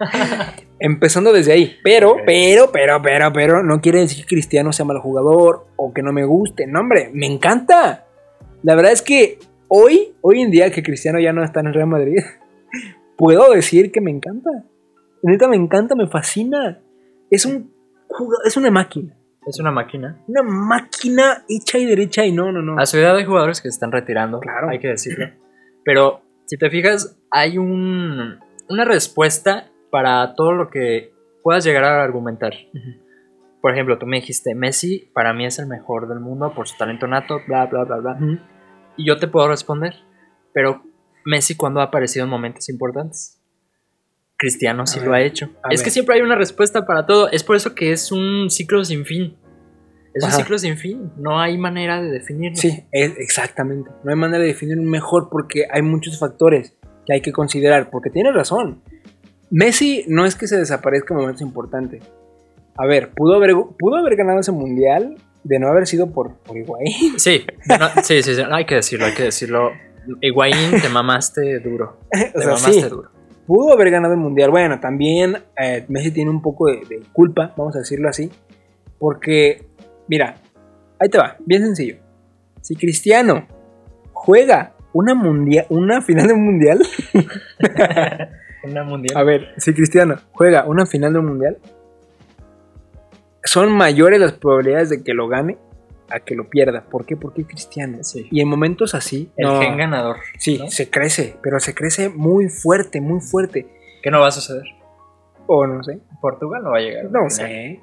[LAUGHS] Empezando desde ahí. Pero, pero, pero, pero, pero, no quiere decir que Cristiano sea mal jugador o que no me guste. No, hombre, me encanta. La verdad es que hoy, hoy en día que Cristiano ya no está en el Real Madrid, [LAUGHS] puedo decir que me encanta. Neta, me encanta, me fascina. Es un es una máquina. Es una máquina. Una máquina hecha y derecha y no, no, no. A su edad hay jugadores que se están retirando. Claro. Hay que decirlo. [LAUGHS] Pero si te fijas, hay un, una respuesta para todo lo que puedas llegar a argumentar. Por ejemplo, tú me dijiste, Messi para mí es el mejor del mundo por su talento nato, bla, bla, bla, bla. Y yo te puedo responder, pero Messi cuando ha aparecido en momentos importantes. Cristiano sí A lo ver, ha hecho. Es ver. que siempre hay una respuesta para todo. Es por eso que es un ciclo sin fin. Es Ajá. un ciclo sin fin. No hay manera de definirlo. Sí, es- exactamente. No hay manera de definir un mejor porque hay muchos factores que hay que considerar. Porque tiene razón. Messi no es que se desaparezca en momentos importantes. A ver, pudo haber, pudo haber ganado ese mundial de no haber sido por, por Higuaín. [LAUGHS] Sí, no, sí, sí, sí, hay que decirlo, hay que decirlo. Higuaín, te mamaste duro. [LAUGHS] o Te sea, mamaste sí, duro. Pudo haber ganado el mundial. Bueno, también eh, Messi tiene un poco de, de culpa, vamos a decirlo así. Porque, mira, ahí te va, bien sencillo. Si Cristiano juega una, mundial, una final de un mundial, [LAUGHS] Una mundial. A ver, si Cristiano juega una final de un mundial, son mayores las probabilidades de que lo gane a que lo pierda. ¿Por qué? Porque es Cristiano. Sí. Y en momentos así, El no, gen ganador. sí, ¿no? se crece, pero se crece muy fuerte, muy fuerte. ¿Qué no va a suceder? O no sé, Portugal no va a llegar. no sé.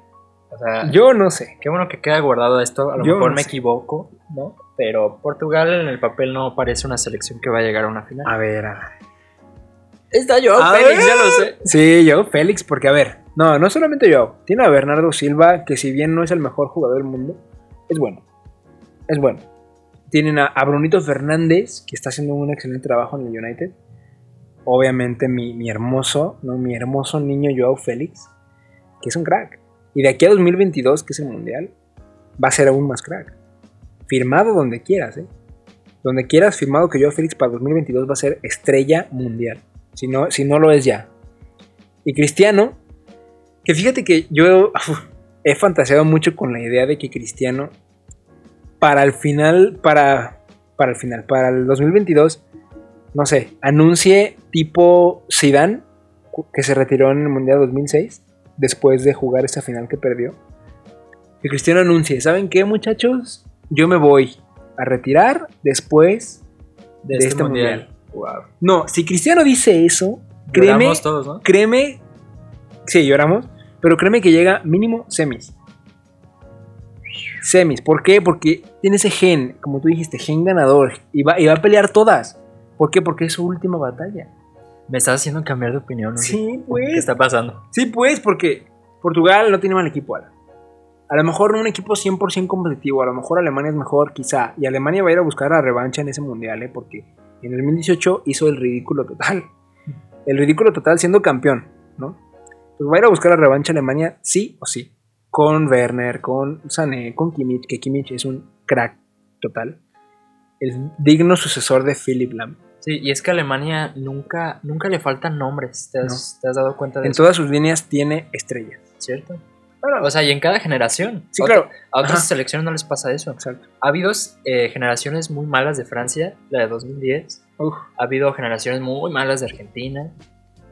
O sea, Yo no sé. qué bueno que queda guardado esto. A lo Yo mejor no me sé. equivoco, ¿no? Pero Portugal en el papel no parece una selección que va a llegar a una final. A ver, a ver. Está yo, Félix, ver. ya lo sé. Sí, yo, Félix, porque a ver, no, no solamente yo. Tiene a Bernardo Silva, que si bien no es el mejor jugador del mundo, es bueno. Es bueno. Tienen a, a Brunito Fernández, que está haciendo un excelente trabajo en el United. Obviamente mi, mi hermoso, ¿no? Mi hermoso niño Joao Félix, que es un crack. Y de aquí a 2022, que es el Mundial, va a ser aún más crack. Firmado donde quieras, ¿eh? Donde quieras, firmado que Joao Félix para 2022 va a ser estrella mundial. Si no, si no lo es ya. Y Cristiano, que fíjate que yo he fantaseado mucho con la idea de que Cristiano, para el final, para, para el final, para el 2022, no sé, anuncie tipo Zidane, que se retiró en el Mundial 2006, después de jugar esa final que perdió. Que Cristiano anuncie, ¿saben qué muchachos? Yo me voy a retirar después de, este, mundial. Wow. No, si Cristiano dice eso, créeme, todos, ¿no? créeme, sí, lloramos, pero créeme que llega mínimo semis. Semis, ¿por qué? Porque tiene ese gen, como tú dijiste, gen ganador, y va, y va a pelear todas. ¿Por qué? Porque es su última batalla. Me estás haciendo cambiar de opinión. ¿no? Sí, ¿Qué pues. está pasando? Sí, pues, porque Portugal no tiene mal equipo, Alan. A lo mejor no un equipo 100% competitivo, a lo mejor Alemania es mejor, quizá. Y Alemania va a ir a buscar la revancha en ese mundial, ¿eh? Porque en el 2018 hizo el ridículo total. El ridículo total siendo campeón, ¿no? Pues va a ir a buscar la revancha Alemania, sí o sí. Con Werner, con Sané, con Kimmich, que Kimmich es un crack total. El digno sucesor de Philip Lam. Sí, y es que a Alemania nunca, nunca le faltan nombres. ¿Te has, te has dado cuenta de En eso? todas sus líneas tiene estrellas. ¿Cierto? O sea, y en cada generación. Sí, Otra- claro. A otras Ajá. selecciones no les pasa eso. Exacto. Ha habido eh, generaciones muy malas de Francia, la de 2010. Uf. Ha habido generaciones muy malas de Argentina.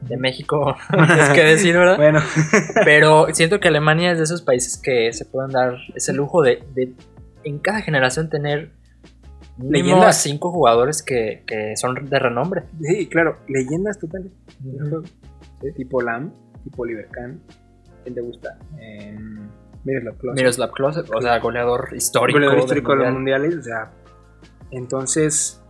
De México, [LAUGHS] es que decir, ¿verdad? Bueno, Pero siento que Alemania es de esos países que se pueden dar ese lujo de, de en cada generación tener Leyendas. cinco jugadores que, que son de renombre. sí, claro, leyendas totales. Sí, Tipo Lam, tipo Oliver Kahn. ¿Quién te gusta? Eh, Miroslav Klose. Miroslav Klose, o sea, goleador histórico. goleador histórico de los Mundial. mundiales. O sea, entonces,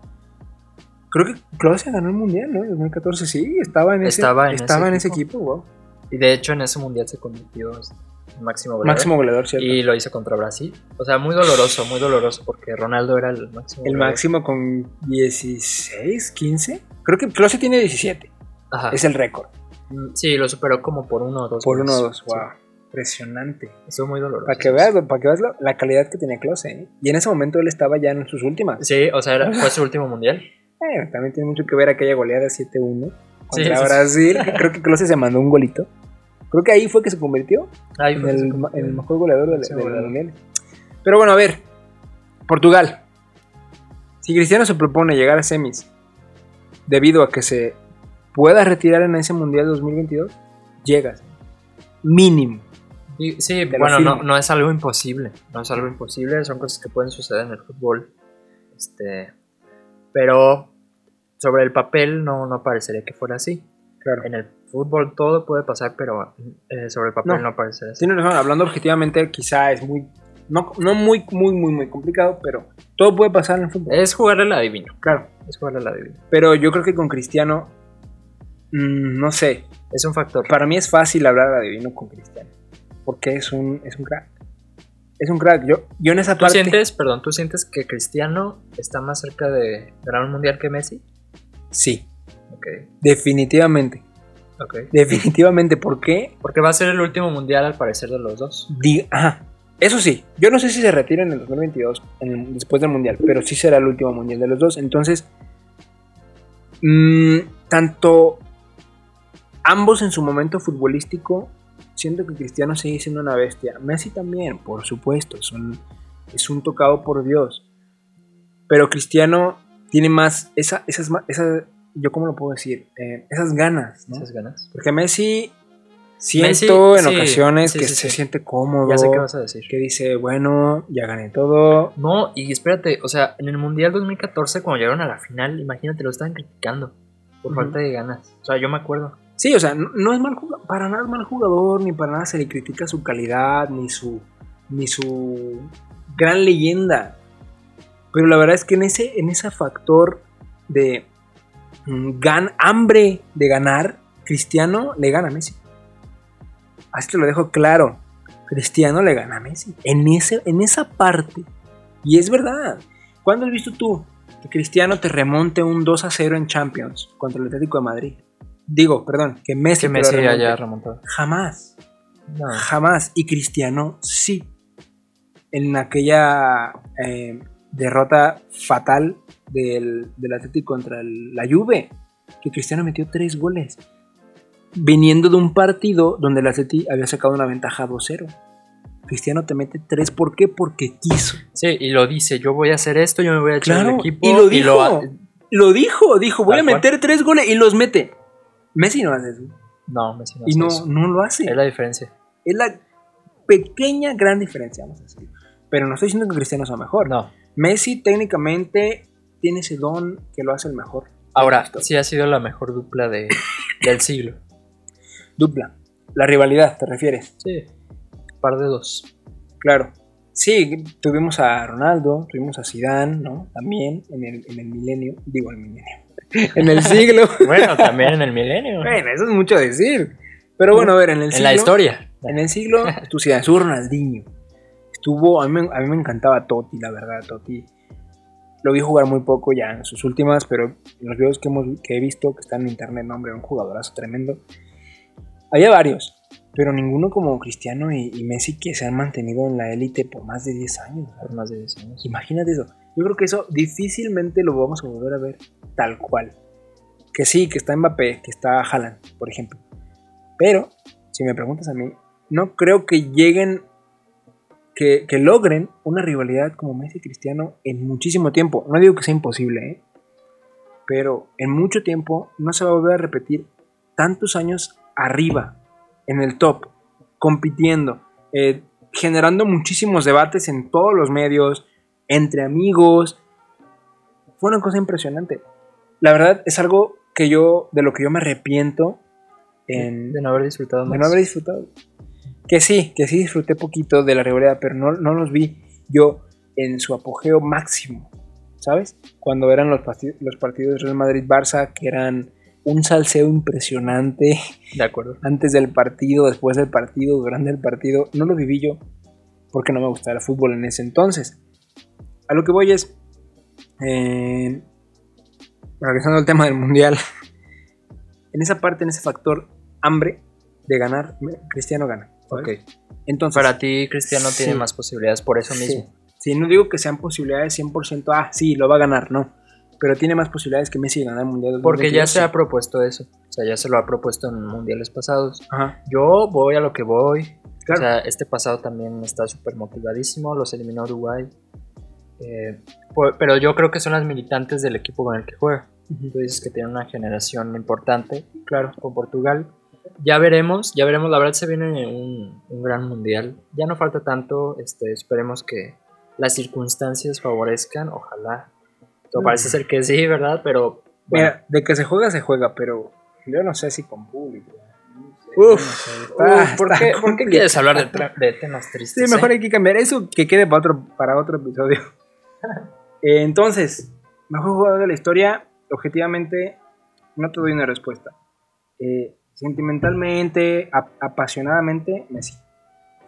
creo que Klose ganó el mundial, ¿no? En 2014, sí, estaba en ese, Estaba en ese estaba en ese equipo. equipo, wow. Y de hecho en ese mundial se convirtió en máximo goleador. Máximo goleador, ¿cierto? Y lo hizo contra Brasil. O sea, muy doloroso, muy doloroso, porque Ronaldo era el máximo. el goleador. máximo con 16, 15. Creo que Klose tiene 17. Ajá. Es el récord. Mm, Sí, lo superó como por uno o dos. Por uno o dos, wow. Impresionante. Sí, estuvo muy doloroso. Para que veas, para que veas la, la calidad que tenía Klose. ¿eh? Y en ese momento él estaba ya en sus últimas. Sí, o sea, era- fue su último mundial. Eh, también tiene mucho que ver aquella goleada 7-1 Sí, contra sí. Brasil. Creo que Klose se mandó un golito. Creo que ahí fue que se convirtió Ahí en se el, ma- convirtió. en el mejor goleador Sí, del goleador. mundial. Pero bueno, a ver. Portugal. Si Cristiano se propone llegar a semis debido a que se pueda retirar en ese mundial 2022, llegas. Mínimo. Sí, Te bueno, no, no es algo imposible. No es algo imposible, son cosas que pueden suceder en el fútbol. Este, pero sobre el papel no, no parecería que fuera así. Claro. En el fútbol todo puede pasar, pero eh, sobre el papel No. no, parecería así. Tienes razón, hablando objetivamente, quizá es muy. No, no muy, muy, muy, muy complicado, pero todo puede pasar en el fútbol. Es jugarle la adivino. Claro. Es jugarle la adivino. Pero yo creo que con Cristiano. mm, no sé. Es un factor. Para mí es fácil hablar de adivino con Cristiano. Porque es un, es un crack. Es un crack. Yo, yo en esa ¿Tú parte. sientes, perdón, tú sientes que Cristiano está más cerca de ganar un mundial que Messi? Sí, Ok, definitivamente. ok. Definitivamente. ¿Por qué? Porque va a ser el último mundial al parecer de los dos. Di- Ajá. Eso sí, yo no sé si se retira en el 2022, en el- después del Mundial, pero sí será el último Mundial de los dos. Entonces, mm, tanto ambos en su momento futbolístico, siento que Cristiano sigue siendo una bestia. Messi también, por supuesto, es un, es un tocado por Dios. Pero Cristiano tiene más, esa, esas, esa, yo cómo lo puedo decir, Eh, esas ganas, ¿no? Esas ganas. Porque Messi siento Messi, en sí, ocasiones sí, que sí, se siente cómodo, Ya sé qué vas a decir. que dice, bueno, ya gané todo. No, y espérate, o sea, en el Mundial 2014, cuando llegaron a la final, imagínate, lo estaban criticando por Ujú. falta de ganas. O sea, yo me acuerdo. Sí, o sea, no, es mal jugador, para nada es mal jugador, ni para nada se le critica su calidad, ni su, ni su gran leyenda. Pero la verdad es que en ese, en ese factor de mm, gan, hambre de ganar, Cristiano le gana a Messi. Así te lo dejo claro. Cristiano le gana a Messi. En, ese, en esa parte. Y es verdad. ¿Cuándo has visto tú que Cristiano te remonte un 2 a 0 en Champions contra el Atlético de Madrid? Digo, perdón, que Messi, Que remonte. haya remontado. Jamás. No. Jamás. Y Cristiano sí. En aquella eh, derrota fatal del, del Atlético contra el- la Juve, que Cristiano metió tres goles. Viniendo de un partido donde el Atleti había sacado una ventaja 2-0. Cristiano te mete tres, ¿por qué? Porque quiso. Sí, y lo dice, yo voy a hacer esto, yo me voy a echar Claro, el equipo. y lo dijo. Lo dijo, dijo, voy a cual. meter tres goles y los mete. Messi no hace eso. No, Messi no y hace no, eso. no lo hace. Es la diferencia. Es la pequeña, gran diferencia, vamos a decir. Pero no estoy diciendo que Cristiano sea mejor. No. Messi técnicamente tiene ese don que lo hace el mejor. Ahora, Esto. sí ha sido la mejor dupla de, [LAUGHS] del siglo. Dupla. La rivalidad, ¿te refieres? Sí. Par de dos. Claro. Sí, tuvimos a Ronaldo, tuvimos a Zidane, ¿no? También en el, en el milenio. Digo, el milenio. [LAUGHS] en el siglo. Bueno, también en el milenio. bueno, eso es mucho decir. Pero bueno, a ver, en el siglo... en la historia. En el siglo, tu estuvo Ronaldinho. Estuvo, a mí, me- a mí me encantaba Totti, la verdad, Totti. Lo vi jugar muy poco ya en sus últimas, pero en los videos que, hemos, que he visto, que están en internet, no, hombre, un jugadorazo tremendo. Había varios. Pero ninguno como Cristiano y, y Messi que se han mantenido en la élite por más de 10 años. más de 10 años. Imagínate eso. Yo creo que eso difícilmente lo vamos a volver a ver tal cual. Que sí, que está Mbappé, que está Haaland, por ejemplo. Pero, si me preguntas a mí, no creo que lleguen, que, que logren una rivalidad como Messi y Cristiano en muchísimo tiempo. No digo que sea imposible, ¿eh? pero en mucho tiempo no se va a volver a repetir tantos años arriba, en el top, compitiendo, eh, generando muchísimos debates en todos los medios, entre amigos. Fue una cosa impresionante. La verdad es algo que yo, de lo que yo me arrepiento en, De no haber disfrutado más. de no haber disfrutado. Que sí, que sí disfruté poquito de la rivalidad, pero no, no los vi yo en su apogeo máximo, ¿sabes? Cuando eran los, parti- los partidos Real Madrid-Barça, que eran un salseo impresionante De acuerdo. antes del partido, después del partido, durante el partido. No lo viví yo porque no me gustaba el fútbol en ese entonces. A lo que voy es, eh, regresando al tema del mundial, [LAUGHS] en esa parte, en ese factor hambre de ganar, Cristiano gana. ¿sabes? Ok. Entonces, Para ti, Cristiano tiene más posibilidades por eso Sí. mismo. Sí, no digo que sean posibilidades 100%, ah, sí, lo va a ganar, no. Pero tiene más posibilidades que Messi de ganar el mundial. Porque ya 2022, se ha propuesto eso. O sea, ya se lo ha propuesto en mundiales pasados. Ajá, Yo voy a lo que voy. claro. O sea, este pasado también está súper motivadísimo. Los eliminó Uruguay. Eh, pero yo creo que son las militantes del equipo con el que juega. Tú dices que tiene una generación importante claro. con Portugal. Ya veremos, ya veremos. La verdad se viene un, un gran mundial. Ya no falta tanto. Este, esperemos que las circunstancias favorezcan. Ojalá. Mm. parece ser que sí, ¿verdad? Pero bueno, Mira, de que se juega, se juega, pero yo no sé si con público. Uf, Uf, ¿por, qué, por qué quieres hablar de, de temas tristes? Sí, mejor eh? hay que cambiar eso, que quede para otro, para otro episodio. [LAUGHS] Eh, entonces, mejor jugador de la historia, objetivamente, no te doy una respuesta. Eh, sentimentalmente, ap- apasionadamente, Messi.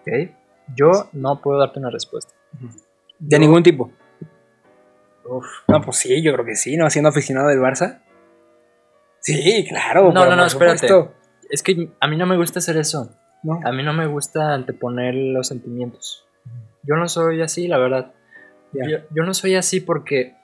Ok. Yo no puedo darte una respuesta. De Yo- ningún tipo. No, pues sí, yo creo que sí, ¿no? Siendo aficionado del Barça. Sí, claro. No, no, no, espérate. supuesto. Es que a mí no me gusta hacer eso. No. A mí no me gusta anteponer los sentimientos. Yo no soy así, la verdad. Yo no soy así porque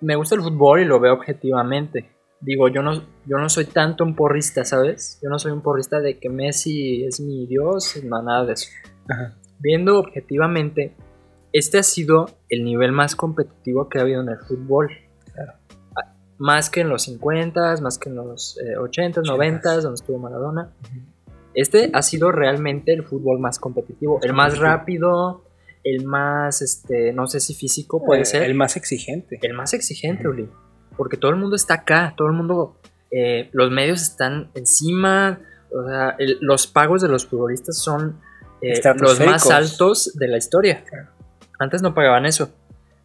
me gusta el fútbol y lo veo objetivamente. Digo, yo no, yo no soy tanto un porrista, ¿sabes? Yo no soy un porrista de que Messi es mi dios, no, nada de eso. Ajá. Viendo objetivamente, este ha sido el nivel más competitivo que ha habido en el fútbol. Ah, Más que en los 50, más que en los eh, 80, 90, donde estuvo Maradona. Este ha sido realmente el fútbol más competitivo, el más rápido, el más, este, no sé si físico puede Eh, ser, El más exigente. el más exigente, Ujú. Uli. Porque todo el mundo está acá, todo el mundo, eh, los medios están encima, o sea, el- los pagos de los futbolistas son eh, los más altos de la historia. Claro. Antes no pagaban eso.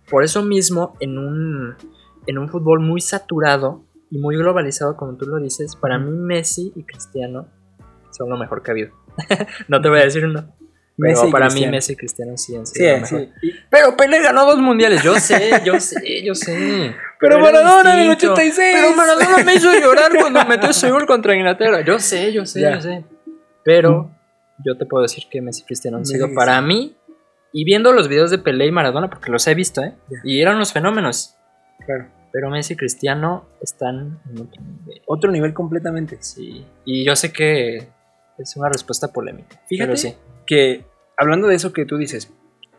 Por eso mismo, en un, en un fútbol muy saturado y muy globalizado, como tú lo dices, para mí Messi y Cristiano son lo mejor que ha habido. [LAUGHS] no te voy a decir uno. Pero Messi para Cristiano. mí Messi y Cristiano sí han Sí, sido lo mejor. sí. Pero Pelé ganó dos mundiales. Yo sé, [LAUGHS] yo sé, yo sé. Pero era Maradona en el distinto. 86. Pero Maradona me hizo llorar cuando [LAUGHS] metió ese gol contra Inglaterra. Yo sé, yo sé, yo sé. Pero yo te puedo decir que Messi y Cristiano han sido para mí. Y viendo los videos de Pelé y Maradona, porque los he visto, ¿eh? Y eran los fenómenos. Claro. Pero Messi y Cristiano están en otro nivel. Otro nivel completamente. Sí. Y yo sé que es una respuesta polémica. Fíjate sí. que, hablando de eso que tú dices,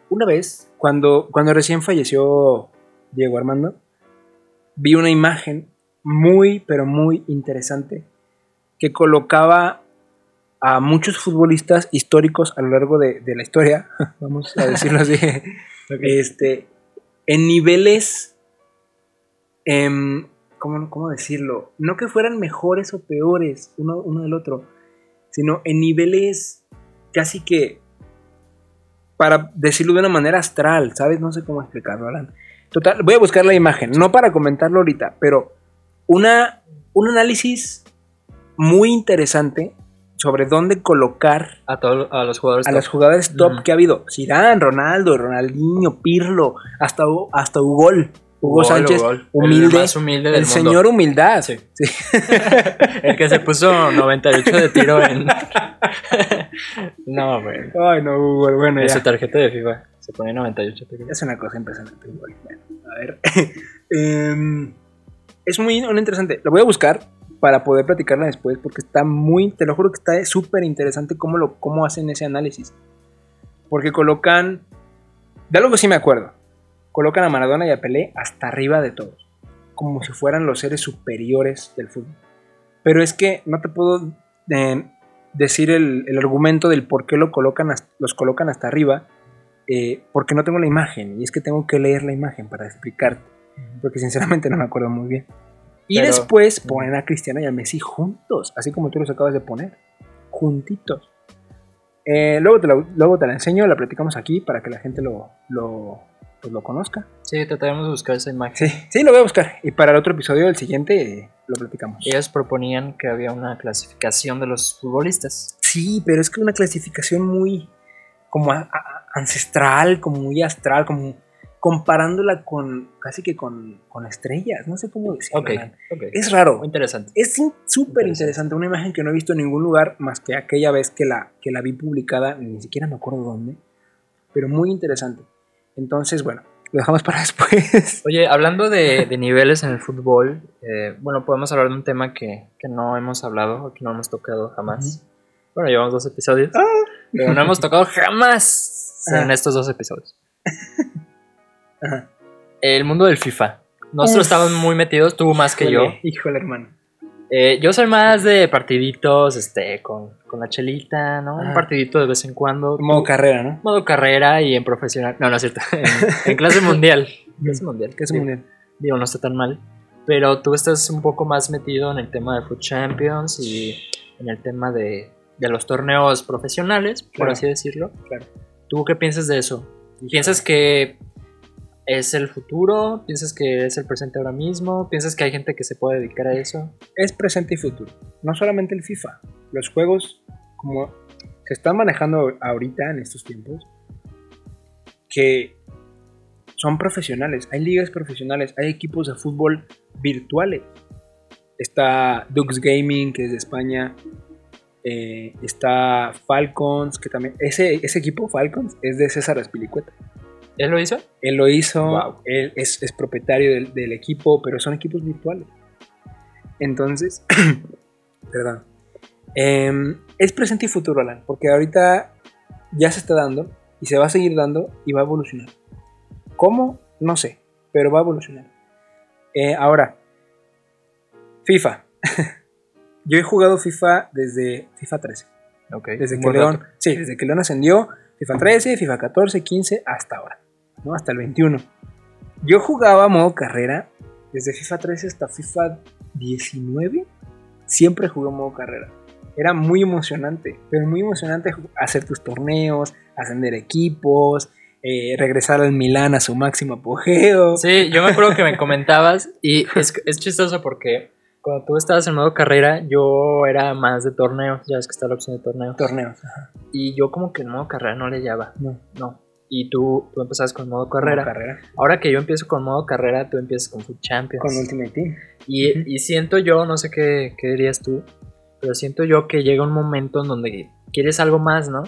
una vez, cuando, cuando recién falleció Diego Armando, vi una imagen muy, pero muy interesante que colocaba a muchos futbolistas históricos a lo largo de, de la historia, [LAUGHS] vamos a decirlo así, [LAUGHS] este, en niveles, em, ¿cómo, cómo decirlo? No que fueran mejores o peores uno, uno del otro, sino en niveles casi que, para decirlo de una manera astral, ¿sabes? No sé cómo explicarlo, Alan. Total, voy a buscar la imagen, no para comentarlo ahorita, pero una, un análisis muy interesante sobre dónde colocar A, todos a los jugadores. a top. los jugadores top Ujú. que ha habido. Zidane, Ronaldo, Ronaldinho, Pirlo, hasta, hasta Ugol. Hugo, Sánchez, Gol, humilde. El más humilde del El mundo. señor humildad. Sí. [LAUGHS] El que se puso 98 de tiro en. [LAUGHS] no, güey. Ay, no, Hugo, bueno, En ya. su tarjeta de FIFA. Se pone 98 de tiro. Es una cosa impresionante. igual. Bueno, a ver. [LAUGHS] Em, es muy interesante. Lo voy a buscar para poder platicarla después porque está muy, te lo juro que está súper interesante cómo, lo, cómo hacen ese análisis. Porque colocan, de algo que sí me acuerdo, colocan a Maradona y a Pelé hasta arriba de todos, como si fueran los seres superiores del fútbol. Pero es que no te puedo eh, decir el, el argumento del por qué lo colocan, hasta- los colocan hasta arriba, eh, porque no tengo la imagen, y es que tengo que leer la imagen para explicarte, porque sinceramente no me acuerdo muy bien. Y Pero- después ponen a Cristiano y a Messi juntos, así como tú los acabas de poner, juntitos. Eh, luego, te la, luego te la enseño, la platicamos aquí para que la gente lo, lo, pues lo conozca. Sí, trataremos de buscar esa imagen. Sí, sí, lo voy a buscar. Y para el otro episodio, el siguiente, lo platicamos. Ellos proponían que había una clasificación de los futbolistas. Sí, pero es que una clasificación muy como a- a- ancestral, como muy astral, como comparándola con casi que con, con estrellas, no sé cómo decirlo. Ok, Alan. ok. Es raro. Muy interesante. Es súper Interesante. una imagen que no he visto en ningún lugar más que aquella vez que la, que la vi publicada, ni siquiera me acuerdo dónde, pero muy interesante. Entonces, bueno, lo dejamos para [LAUGHS] después. Oye, hablando de, de niveles en el fútbol, eh, bueno, podemos hablar de un tema que, que no hemos hablado que no hemos tocado jamás. Bueno, llevamos dos episodios, pero no hemos tocado jamás Ah. en estos dos episodios. [LAUGHS] Ajá. El mundo del FIFA. Nosotros Uf. estamos muy metidos, tú más que yo. Híjole, Híjole, hermano. Eh, yo soy más de partiditos, este, con, con la chelita, ¿no? Un partidito de vez en cuando. Modo Tú- carrera, ¿no? modo carrera y en profesional. No, no es cierto. [LAUGHS] En, en clase [LAUGHS] mundial. clase mundial. Es Digo, mundial. Digo, no está tan mal. Pero tú estás un poco más metido en el tema de Food Champions y en el tema de, de los torneos profesionales, por Claro. así decirlo. Claro. ¿Tú qué piensas de eso? ¿Piensas que es el futuro? ¿Piensas que es el presente ahora mismo? ¿Piensas que hay gente que se puede dedicar a eso? es presente y futuro. No solamente el FIFA. Los juegos, como se están manejando ahorita en estos tiempos, que son profesionales. Hay ligas profesionales, hay equipos de fútbol virtuales. Está Dux Gaming, que es de España. eh, está Falcons, que también. Ese, ese equipo, Falcons, es de César Aspilicueta. ¿Él lo hizo? Él lo hizo, Wow. él es, es propietario del, del equipo, pero son equipos virtuales. Entonces, [CLEARS THROAT] perdón. Em, es presente y futuro, Alan, porque ahorita ya se está dando y se va a seguir dando y va a evolucionar. ¿Cómo? No sé, pero va a evolucionar. Eh, ahora, FIFA. [LAUGHS] Yo he jugado FIFA desde FIFA 13. Ok. Desde que León, sí, desde que León ascendió, FIFA 13, FIFA 14, 15, hasta ahora, ¿no? Hasta el 21. Yo jugaba modo carrera desde FIFA 13 hasta FIFA 19. Siempre jugué modo carrera. Era muy emocionante, pero muy emocionante hacer tus torneos, ascender equipos, eh, regresar al Milán a su máximo apogeo. Sí, yo me acuerdo que me comentabas y es, es chistoso porque cuando tú estabas en modo carrera yo era más de torneos, ya ves que está la opción de torneos. Torneos. ajá. Y yo como que en modo carrera no le llevaba, No, no. Y tú, tú empezabas con modo carrera. modo carrera. Ahora que yo empiezo con modo carrera, tú empiezas con Food Champions. Con Ultimate Team. y, Ujú. y siento yo, no sé qué, qué dirías tú, pero siento yo que llega un momento en donde quieres algo más, ¿no?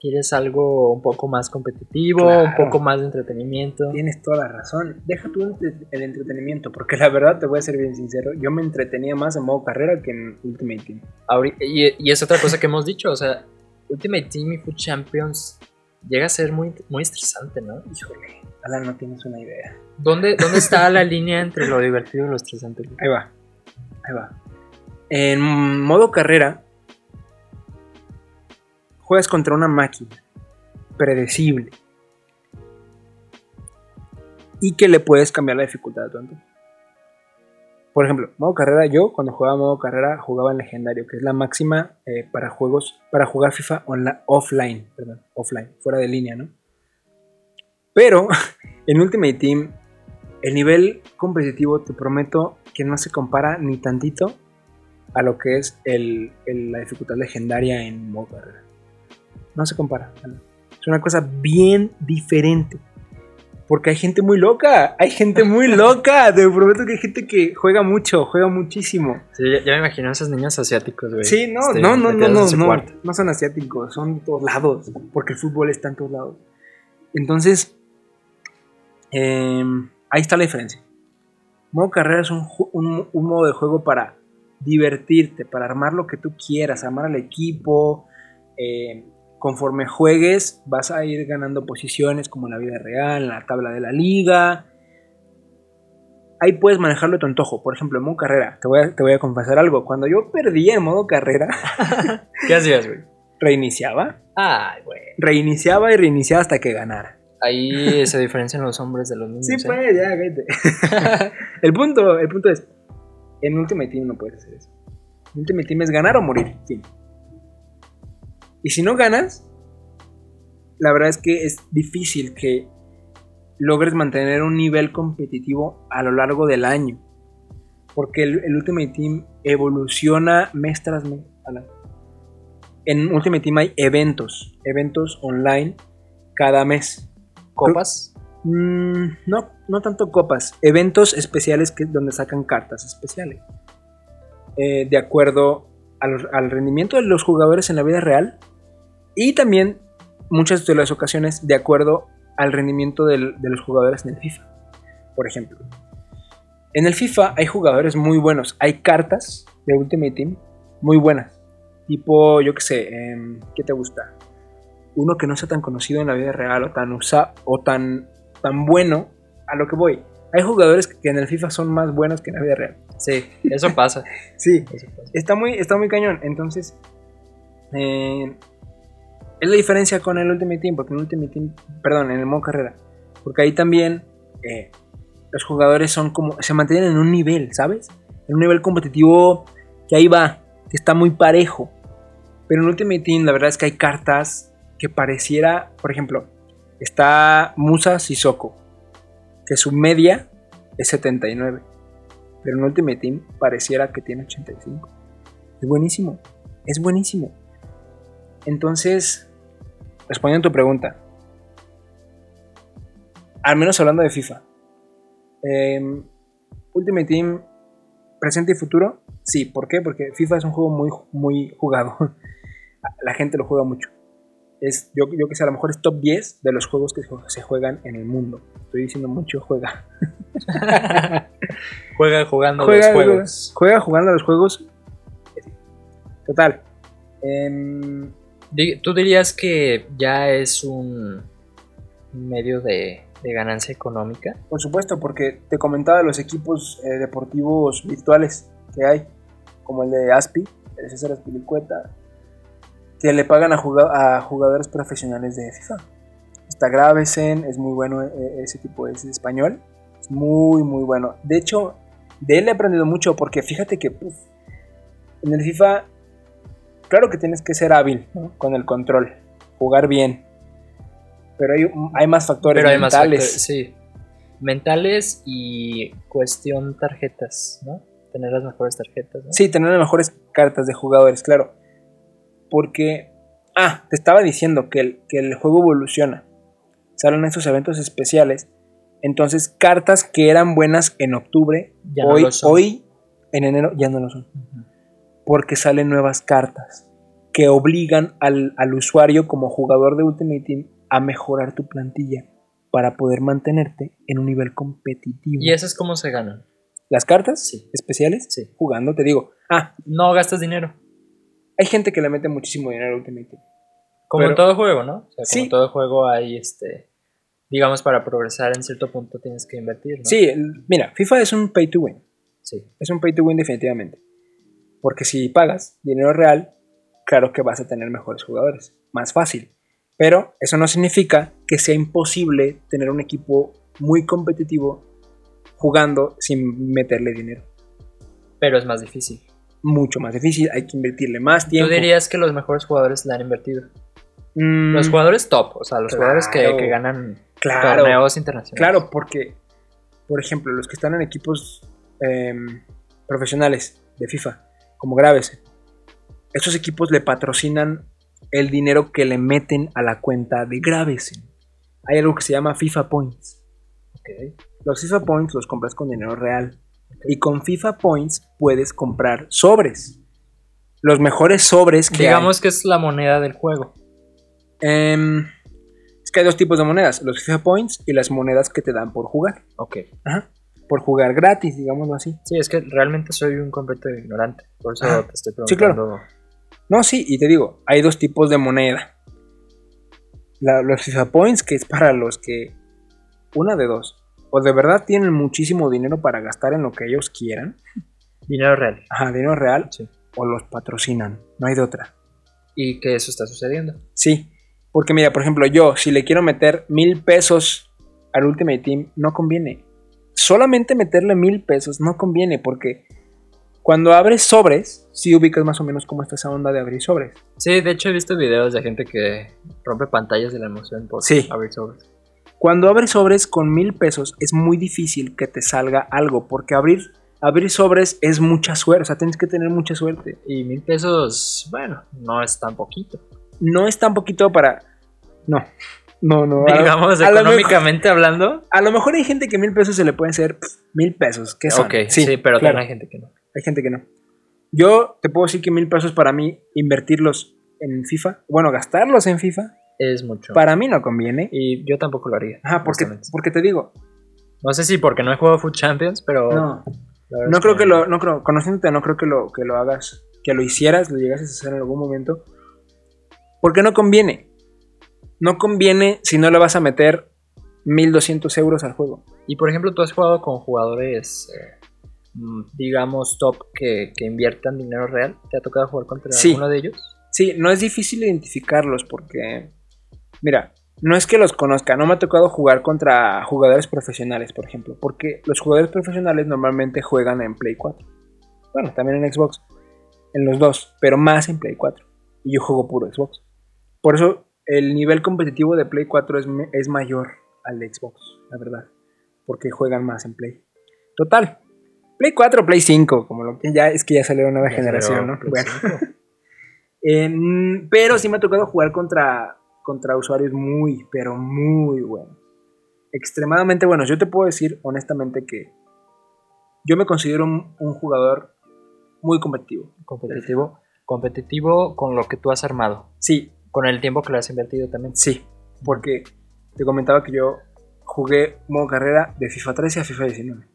Quieres algo un poco más competitivo, un Claro. poco más de entretenimiento. Tienes toda la razón. Deja tú el entretenimiento, porque la verdad te voy a ser bien sincero, yo me entretenía más en modo carrera que en Ultimate Team. Ahori- y, y es otra cosa que hemos dicho, o sea, Ultimate Team y Food Champions llega a ser muy, muy estresante, ¿no? Híjole, Alan, no tienes una idea. ¿Dónde, ¿Dónde [LAUGHS] está la línea entre lo divertido y lo estresante? Ahí va, ahí va. En modo carrera, juegas contra una máquina predecible y que le puedes cambiar la dificultad a tu antojo. Por ejemplo, modo carrera, yo cuando jugaba modo carrera jugaba en legendario, que es la máxima eh, para juegos, para jugar FIFA onla- offline, perdón, offline, fuera de línea, ¿no? Pero [LAUGHS] en Ultimate Team, el nivel competitivo te prometo que no se compara ni tantito a lo que es la dificultad legendaria en modo carrera. No se compara. Es una cosa bien diferente. Porque hay gente muy loca, hay gente muy [LAUGHS] loca. Te prometo que hay gente que juega mucho, juega muchísimo. Sí, ya, me imagino a esos niños asiáticos, güey. Sí, no, Este, no, no, no, no, no, son asiáticos, son de todos lados, porque el fútbol está en todos lados. Entonces, em, ahí está la diferencia. Modo carrera es un, un- un modo de juego para divertirte, para armar lo que tú quieras, armar al equipo. em, conforme juegues, vas a ir ganando posiciones como en la vida real, en la tabla de la liga. Ahí puedes manejarlo a tu antojo. Por ejemplo, en modo carrera, te voy a, te voy a confesar algo. Cuando yo perdía en modo carrera, [LAUGHS] ¿Qué hacías, güey? reiniciaba, Ay, güey. reiniciaba y reiniciaba hasta que ganara. Ahí se diferencian los hombres de los niños. Sí, ¿eh? pues, ya, cállate. [LAUGHS] el, punto, el punto es, en Ultimate Team no puedes hacer eso. En Ultimate Team es ganar o morir, fin. Y si no ganas, la verdad es que es difícil que logres mantener un nivel competitivo a lo largo del año. Porque el, el Ultimate Team evoluciona mes tras mes. En Ultimate Team hay eventos, eventos online cada mes. ¿Copas? Mm, no, no tanto copas, eventos especiales que, donde sacan cartas especiales. Eh, de acuerdo al, al rendimiento de los jugadores en la vida real y también muchas de las ocasiones de acuerdo al rendimiento del- de los jugadores en el FIFA. Por ejemplo, en el FIFA hay jugadores muy buenos, hay cartas de Ultimate Team muy buenas. Tipo, yo qué sé, em, ¿qué te gusta? Uno que no sea tan conocido en la vida real o tan usa o tan, tan bueno a lo que voy. Hay jugadores que en el FIFA son más buenos que en la vida real. Sí, eso pasa. [LAUGHS] Sí, eso pasa. está muy, está muy cañón. Entonces, eh, es la diferencia con el Ultimate Team, porque en el Ultimate Team, perdón, en el modo carrera, porque ahí también eh, los jugadores son como, se mantienen en un nivel, ¿sabes? En un nivel competitivo que ahí va, que está muy parejo. Pero en Ultimate Team, la verdad es que hay cartas que pareciera, por ejemplo, está Musa Sissoko, que su media es 79. Pero en Ultimate Team pareciera que tiene 85. Es buenísimo. Es buenísimo. Entonces, respondiendo a tu pregunta. Al menos hablando de FIFA. em, Ultimate Team, presente y futuro. Sí, ¿por qué? Porque FIFA es un juego muy, muy jugado. [LAUGHS] La gente lo juega mucho. Es, yo, yo que sé, a lo mejor es top 10 de los juegos que se- juegan en el mundo. Estoy diciendo mucho juega. [LAUGHS] Juega jugando juega, los juegos. juega jugando a los juegos. Total. Di- ¿Tú dirías que ya es un medio de, de ganancia económica? por supuesto, porque te comentaba los equipos eh, deportivos virtuales que hay, como el de Aspi, el César Aspilicueta, que le pagan a, a jugadores profesionales de FIFA. Está Gravesen, es muy bueno eh, ese tipo, es español, es muy, muy bueno. De hecho, de él he aprendido mucho porque fíjate que en el FIFA, claro que tienes que ser hábil ¿no? con el control, jugar bien, pero hay, hay más factores Pero hay más mentales. factores, sí. Mentales y cuestión tarjetas, ¿no? Tener las mejores tarjetas, ¿no? Sí, tener las mejores cartas de jugadores, claro. Porque, ah, te estaba diciendo que el, que el juego evoluciona. Salen estos eventos especiales. Entonces, cartas que eran buenas en octubre, Ya hoy, hoy, en enero, ya no lo son. Porque salen nuevas cartas que obligan al, al usuario como jugador de Ultimate Team a mejorar tu plantilla para poder mantenerte en un nivel competitivo. ¿Y eso es cómo se ganan? Las cartas Sí. especiales, Sí. jugando, te digo, ah, No gastas dinero. hay gente que le mete muchísimo dinero al Ultimate Team. Como Pero- en todo juego, ¿no? O sea, como Sí. en todo juego hay este. Digamos, para progresar en cierto punto tienes que invertir, ¿no? Sí, mira, FIFA es un pay to win. Sí. Es un pay to win definitivamente. Porque si pagas dinero real, claro que vas a tener mejores jugadores. Más fácil. Pero eso no significa que sea imposible tener un equipo muy competitivo jugando sin meterle dinero. Pero es más difícil. Mucho más difícil, hay que invertirle más tiempo. Tú dirías que los mejores jugadores le han invertido. Mm, Los jugadores top, o sea, los jugadores que, ganan claro, torneos internacionales. Claro, porque, por ejemplo, los que están en equipos em, profesionales de FIFA, como Graves, estos equipos le patrocinan el dinero que le meten a la cuenta de Gravesen. Hay algo que se llama FIFA Points. Ok. Los FIFA Points los compras con dinero real. Y con FIFA Points puedes comprar sobres. Los mejores sobres que Digamos que es la moneda del juego. Em, es que hay dos tipos de monedas. Los FIFA Points y las monedas que te dan por jugar. Ok. Ajá. Por jugar gratis, digámoslo así. Sí, es que realmente soy un completo ignorante. Por eso te estoy Sí, preguntando. claro. No, sí, y te digo, hay dos tipos de moneda. La- los FIFA Points, que es para los que. Una de dos. O de verdad tienen muchísimo dinero para gastar en lo que ellos quieran. Dinero real. Ajá, dinero real. Sí. O los patrocinan. No hay de otra. Y que eso está sucediendo. Sí. Porque mira, por ejemplo, yo, si le quiero meter mil pesos al Ultimate Team, no conviene. Solamente meterle mil pesos no conviene porque cuando abres sobres, sí ubicas más o menos cómo está esa onda de abrir sobres. Sí, de hecho he visto videos de gente que rompe pantallas de la emoción por Sí. abrir sobres. Cuando abres sobres con mil pesos es muy difícil que te salga algo porque abrir, abrir sobres es mucha suerte, o sea, tienes que tener mucha suerte. Y mil pesos, bueno, no es tan poquito. No es tan poquito para... No, no, no. a Digamos, a lo mejor- económicamente hablando. A lo mejor hay gente que mil pesos se le pueden ser mil pesos. ¿Qué son? Ok, sí, pero claro, también hay gente que no. hay gente que no. Yo te puedo decir que mil pesos para mí, invertirlos en FIFA, bueno, gastarlos en FIFA, Es mucho. para mí no conviene. Y yo tampoco lo haría. Ajá, porque, porque te digo, No sé si porque no he jugado Food Champions, pero. no, no creo que lo, no creo, conociéndote, no creo que lo, que lo hagas, que lo hicieras, lo llegases a hacer en algún momento, porque no conviene. No conviene si no le vas a meter 1200 euros al juego. Y por ejemplo, tú has jugado con jugadores, eh, mm, digamos, top que, que inviertan dinero real. ¿Te ha tocado jugar contra Sí. alguno de ellos? Sí, no es difícil identificarlos porque, mira, no es que los conozca, no me ha tocado jugar contra jugadores profesionales, por ejemplo, porque los jugadores profesionales normalmente juegan en Play 4. Bueno, también en Xbox, en los dos, pero más en Play 4. Y yo juego puro Xbox. Por eso el nivel competitivo de Play 4 es, es mayor al de Xbox, la verdad, porque juegan más en Play. Total. Play 4, Play 5, como lo que ya es que ya salió una nueva Ya generación, salió ¿no? Play Bueno. 5. [LAUGHS] En- pero sí me ha tocado jugar contra, contra usuarios muy, pero muy buenos. Extremadamente buenos. Yo te puedo decir honestamente que yo me considero un, un jugador muy competitivo. competitivo. Competitivo con lo que tú has armado. Sí, Con el tiempo que le has invertido también. sí. Porque te comentaba que yo jugué modo carrera de FIFA 13 a FIFA 19.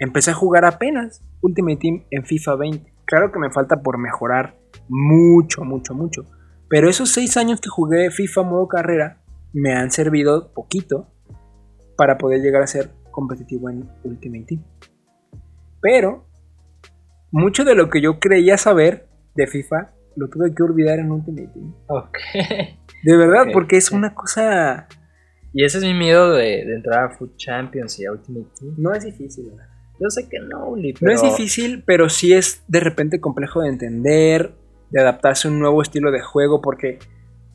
Empecé a jugar apenas Ultimate Team en FIFA 20. Claro que me falta por mejorar mucho, mucho, mucho. Pero esos seis años que jugué FIFA modo carrera me han servido poquito para poder llegar a ser competitivo en Ultimate Team. Pero mucho de lo que yo creía saber de FIFA lo tuve que olvidar en Ultimate Team. Ok. De verdad, porque es una cosa... Y ese es mi miedo de, de entrar a Food Champions y a Ultimate Team. No es difícil, ¿verdad? Yo sé que no, Uli, No es difícil, pero sí es de repente complejo de entender, de adaptarse a un nuevo estilo de juego, porque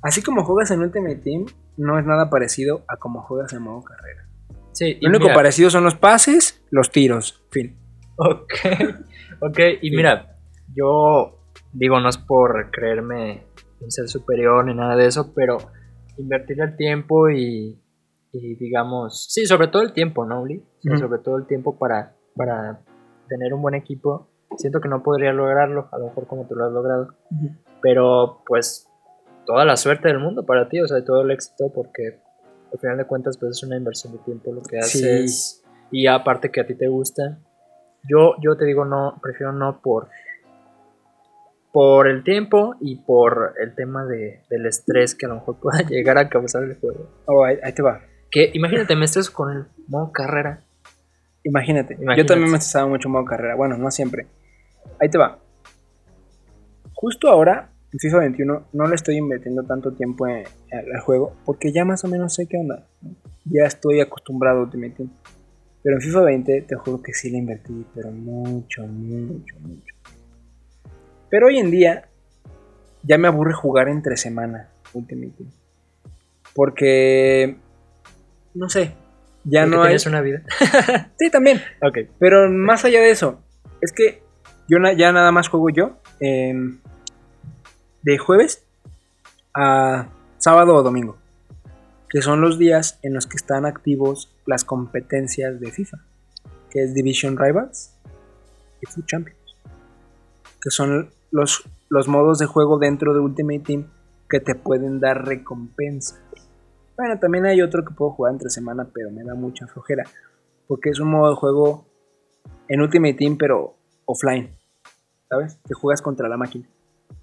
así como juegas en Ultimate Team, no es nada parecido a como juegas en modo carrera. Sí, y Lo único mira- parecido son los pases, los tiros, fin. Ok, [LAUGHS] ok, y mira, yo digo, no es por creerme un ser superior ni nada de eso, pero invertir el tiempo y, y digamos, sí, sobre todo el tiempo, ¿no, Uli? O sea. Sobre todo el tiempo para, para tener un buen equipo. Siento que no podría lograrlo, a lo mejor como tú lo has logrado, pero pues toda la suerte del mundo para ti, o sea, todo el éxito, porque al final de cuentas, pues es una inversión de tiempo lo que Sí. haces. Y aparte que a ti te gusta, yo, yo te digo no, prefiero no por por el tiempo y por el tema de, del estrés que a lo mejor [LAUGHS] pueda llegar a causar el juego. Oh, ahí, ahí te va. Que imagínate, me estreso con el modo carrera. Imagínate. Yo también me estresaba mucho en modo carrera. Bueno, no siempre. Ahí te va. Justo ahora, en FIFA 21, no le estoy invirtiendo tanto tiempo en- al juego porque ya más o menos sé qué onda. ¿no? Ya estoy acostumbrado a Ultimate Team. Pero en FIFA 20 te juro que sí le invertí, pero mucho, mucho, mucho. Pero hoy en día ya me aburre jugar entre semana Ultimate. Porque, no sé, ya no hay... una vida. [LAUGHS] Sí, también. Ok. Pero más allá de eso, es que yo ya nada más juego yo em, de jueves a sábado o domingo. que son los días en los que están activos las competencias de FIFA, que es Division Rivals y Food Champions, que son los, los modos de juego dentro de Ultimate Team que te pueden dar recompensas. Bueno, también hay otro que puedo jugar entre semana, pero me da mucha flojera, porque es un modo de juego en Ultimate Team, pero offline, ¿sabes? Que juegas contra la máquina.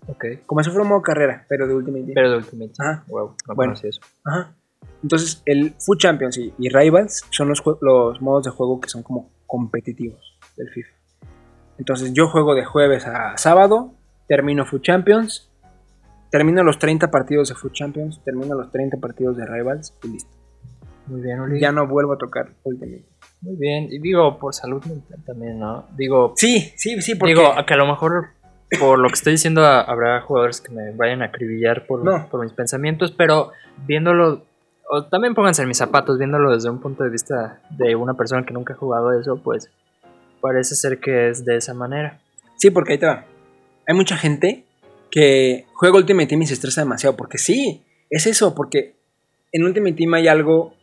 Ok. Como si fuera un modo carrera, pero de Ultimate Team. Pero de Ultimate Team. Ajá. Wow, no Bueno. eso. Ajá. Entonces, el Food Champions y, y Rivals son los, los modos de juego que son como competitivos del FIFA. Entonces, yo juego de jueves a sábado, termino Food Champions, termino los 30 partidos de Food Champions, termino los 30 partidos de Rivals y listo. Muy bien, Uli. Ya no vuelvo a tocar Ultimate. Muy bien. Y digo, por salud mental también, ¿no? Digo, Sí, sí, sí, porque... digo, que a lo mejor por lo que estoy diciendo a- habrá jugadores que me vayan a acribillar por, No. por mis pensamientos, pero viéndolo, o también pónganse en mis zapatos, viéndolo desde un punto de vista de una persona que nunca ha jugado eso, pues parece ser que es de esa manera. Sí, porque ahí te va. Hay mucha gente que juega Ultimate Team y se estresa demasiado. Porque sí, es eso. Porque en Ultimate Team hay algo,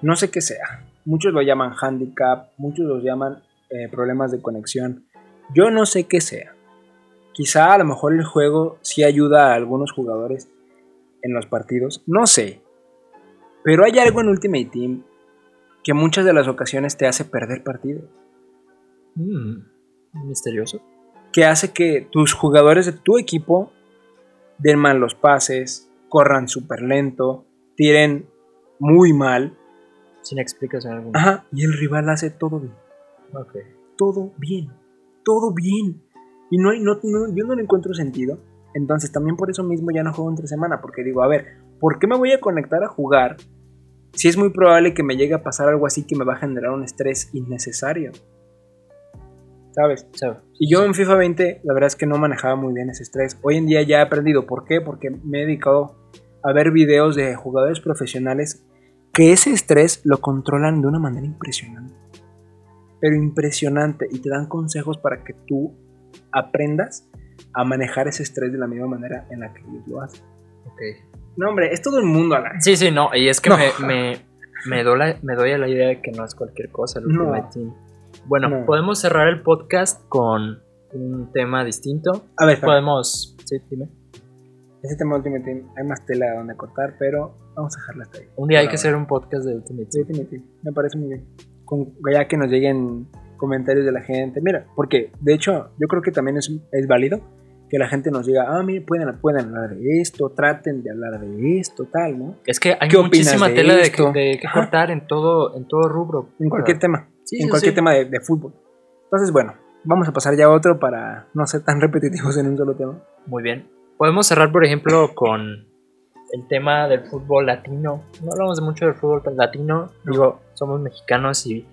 no sé qué sea. Muchos lo llaman handicap, muchos lo llaman eh, problemas de conexión. Yo no sé qué sea. Quizá a lo mejor el juego sí ayuda a algunos jugadores en los partidos. No sé. Pero hay algo en Ultimate Team que muchas de las ocasiones te hace perder partidos. Mm, misterioso. Que hace que tus jugadores de tu equipo den mal los pases, corran súper lento, tiren muy mal. Sin explicación alguna. Ajá, y el rival hace todo bien. Todo bien. Todo bien. Y no hay, no, no- yo no le encuentro sentido. Entonces también por eso mismo ya no juego entre semana. Porque digo, a ver, ¿por qué me voy a conectar a jugar si es muy probable que me llegue a pasar algo así que me va a generar un estrés innecesario? ¿Sabes? So, Y yo en FIFA 20, la verdad es que no manejaba muy bien ese estrés. Hoy en día ya he aprendido. ¿Por qué? Porque me he dedicado a ver videos de jugadores profesionales que ese estrés lo controlan de una manera impresionante. Pero impresionante. Y te dan consejos para que tú aprendas a manejar ese estrés de la misma manera en la que ellos lo hacen. ok. No, hombre, es todo el mundo, Alan. Sí, sí, no, y es que No. me, me, me, doy la, me doy a la idea de que no es cualquier cosa el No. Team. Bueno, No. podemos cerrar el podcast con un tema distinto. A ver. Podemos. Sí, dime. ese tema Ultimate Team hay más tela donde cortar, pero vamos a dejarla hasta ahí. Un día hay que hacer un podcast de Ultimate Team. Ultimate Team, me parece muy bien. Con, ya que nos lleguen comentarios de la gente. Mira, porque de hecho yo creo que también es, es válido que la gente nos diga, ah, mire, pueden, pueden hablar de esto, traten de hablar de esto, tal, ¿no? Es que hay ¿Qué opinas muchísima de tela de, que- de que cortar en todo, en todo rubro. En cualquier tema, Sí, en cualquier sí. tema de, de fútbol. Entonces, bueno, vamos a pasar ya a otro para no ser tan repetitivos en un solo tema. Muy bien. Podemos cerrar, por ejemplo, con el tema del fútbol latino. No hablamos mucho del fútbol latino, digo, somos mexicanos y,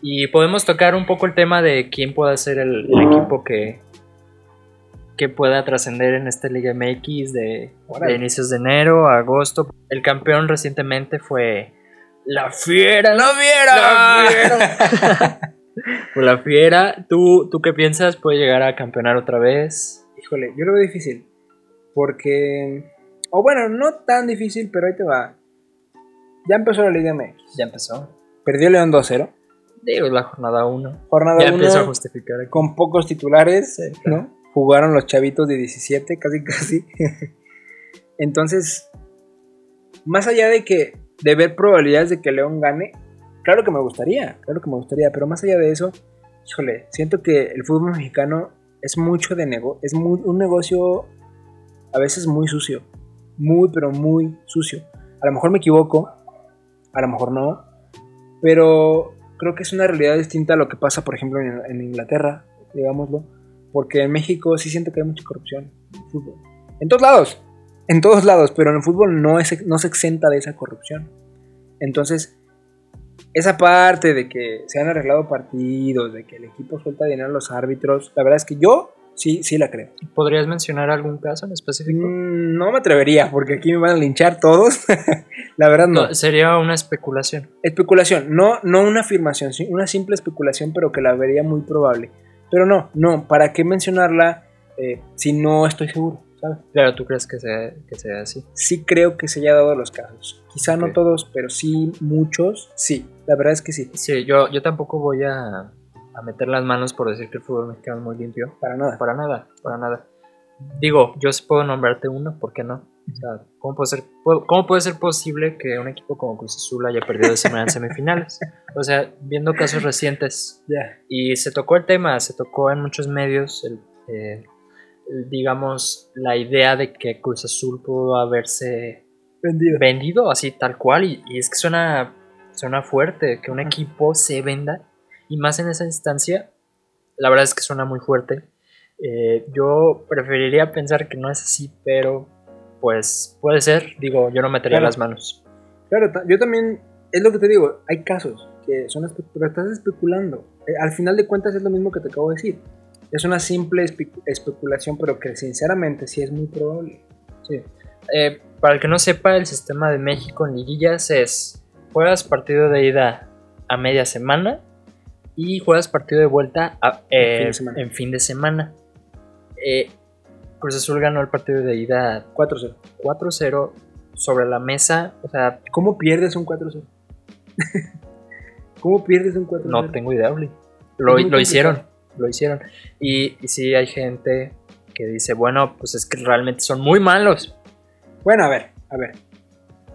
y podemos tocar un poco el tema de quién puede ser el, el equipo que, que pueda trascender en esta Liga MX de, de inicios de enero a agosto. El campeón recientemente fue la Fiera. ¡La Fiera! Fue [LAUGHS] la Fiera. ¿Tú, ¿Tú qué piensas? ¿Puede llegar a campeonar otra vez? Híjole, yo lo veo difícil. Porque. O bueno, no tan difícil, pero ahí te va. Ya empezó la Liga MX. Ya empezó. Perdió León 2-0. Digo, la jornada 1. Jornada Ya 1 empiezo a justificar aquí. con pocos titulares, Sí, claro. ¿no? Jugaron los chavitos de 17, casi casi. [LAUGHS] Entonces, más allá de que de ver probabilidades de que León gane, claro que me gustaría, claro que me gustaría, pero más allá de eso, híjole, siento que el fútbol mexicano es mucho de negocio, es un negocio a veces muy sucio, muy pero muy sucio. A lo mejor me equivoco, a lo mejor no, pero creo que es una realidad distinta a lo que pasa, por ejemplo, en, Inglaterra, digámoslo, porque en México sí siento que hay mucha corrupción en fútbol. En todos lados, en todos lados, pero en el fútbol no, es, no se exenta de esa corrupción. Entonces, esa parte de que se han arreglado partidos, de que el equipo suelta dinero a los árbitros, la verdad es que yo sí, sí la creo. ¿Podrías mencionar algún caso en específico? Mm, No me atrevería, porque aquí me van a linchar todos. [LAUGHS] la verdad no. No, sería una especulación. Especulación, no, no una afirmación, sí, una simple especulación, pero que la vería muy probable. Pero no, no, ¿para qué mencionarla eh, si no estoy seguro? ¿Sabes? Claro, ¿tú crees que sea, que sea así? Sí creo que se haya dado los casos. Quizá no todos, pero sí muchos. Sí, la verdad es que sí. Sí, yo, yo tampoco voy a, a meter las manos por decir que el fútbol mexicano es muy limpio. Para nada. Para nada, para nada. Digo, yo puedo nombrarte uno, ¿por qué no? O sea, ¿cómo puede ser, cómo puede ser posible que un equipo como Cruz Azul haya perdido de semana en semifinales? O sea, viendo casos recientes, Ya. y se tocó el tema, se tocó en muchos medios, el, eh, el, digamos, la idea de que Cruz Azul pudo haberse Vendido. vendido así tal cual y, y es que suena, suena fuerte que un equipo se venda y más en esa instancia, la verdad es que suena muy fuerte. Eh, yo preferiría pensar que no es así, pero pues puede ser, digo, yo no metería Claro. las manos. Claro, yo también, es lo que te digo, hay casos que son, pero estás especulando. Eh, al final de cuentas es lo mismo que te acabo de decir. Es una simple espe- especulación, pero que sinceramente sí es muy probable. Sí. Eh, para el que no sepa, el sistema de México en liguillas es juegas partido de ida a media semana y juegas partido de vuelta a- eh, fin de semana. en fin de semana. Eh, Cruz Azul ganó el partido de ida 4-0. 4-0 sobre la mesa. O sea, ¿Cómo pierdes un 4-0? [LAUGHS] ¿Cómo pierdes un 4-0? no tengo idea, Uli. Lo, lo hicieron. Lo hicieron. Y, y sí hay gente que dice, bueno, pues es que realmente son muy malos. Bueno, a ver, a ver.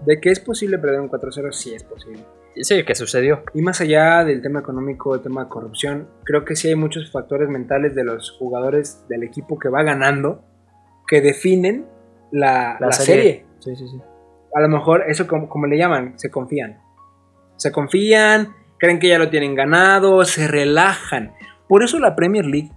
De que es posible perder un 4-0, sí es posible. Y sí, que sucedió. Y más allá del tema económico, del tema de corrupción, creo que sí hay muchos factores mentales de los jugadores del equipo que va ganando que definen la, La, la serie. serie. Sí, sí, sí. A lo mejor eso como, como le llaman, se confían. Se confían, creen que ya lo tienen ganado, se relajan. Por eso la Premier League,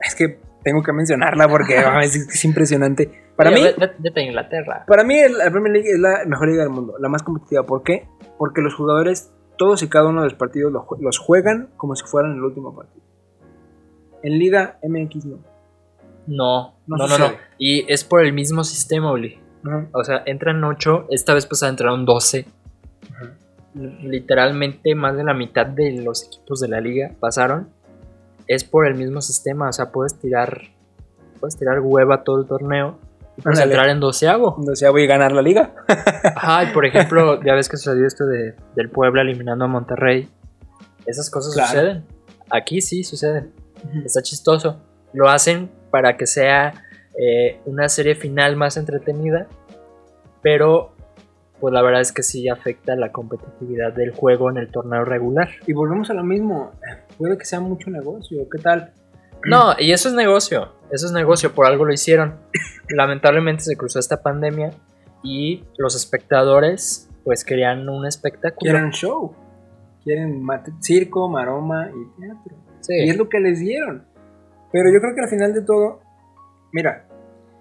es que tengo que mencionarla porque [LAUGHS] es, es impresionante. Para Oye, mí, ve- ve- Vete a Inglaterra. para mí la Premier League es la mejor liga del mundo, la más competitiva. ¿Por qué? Porque los jugadores, todos y cada uno de los partidos los juegan como si fueran el último partido. En Liga MX no. No, No no, no. Y es por el mismo sistema, Uli. Ajá. O sea, entran 8, esta vez pasada entraron 12. Ajá. Literalmente más de la mitad de los equipos de la liga pasaron. Es por el mismo sistema, o sea, puedes tirar puedes tirar hueva todo el torneo y puedes entrar en doceavo. Entonces ya voy a ganar la liga. [LAUGHS] Ajá, y por ejemplo, [LAUGHS] ya ves que sucedió esto de, del Puebla eliminando a Monterrey. Esas cosas Claro. suceden. Aquí sí suceden. Está chistoso. Lo hacen para que sea eh, una serie final más entretenida. Pero, pues la verdad es que sí afecta la competitividad del juego en el torneo regular. Y volvemos a lo mismo. Puede que sea mucho negocio. ¿Qué tal? No, y eso es negocio. Eso es negocio, por algo lo hicieron. [LAUGHS] Lamentablemente se cruzó esta pandemia y los espectadores pues querían un espectáculo. Quieren show. Quieren circo, maroma y teatro. Sí. Y es lo que les dieron. Pero yo creo que al final de todo, mira,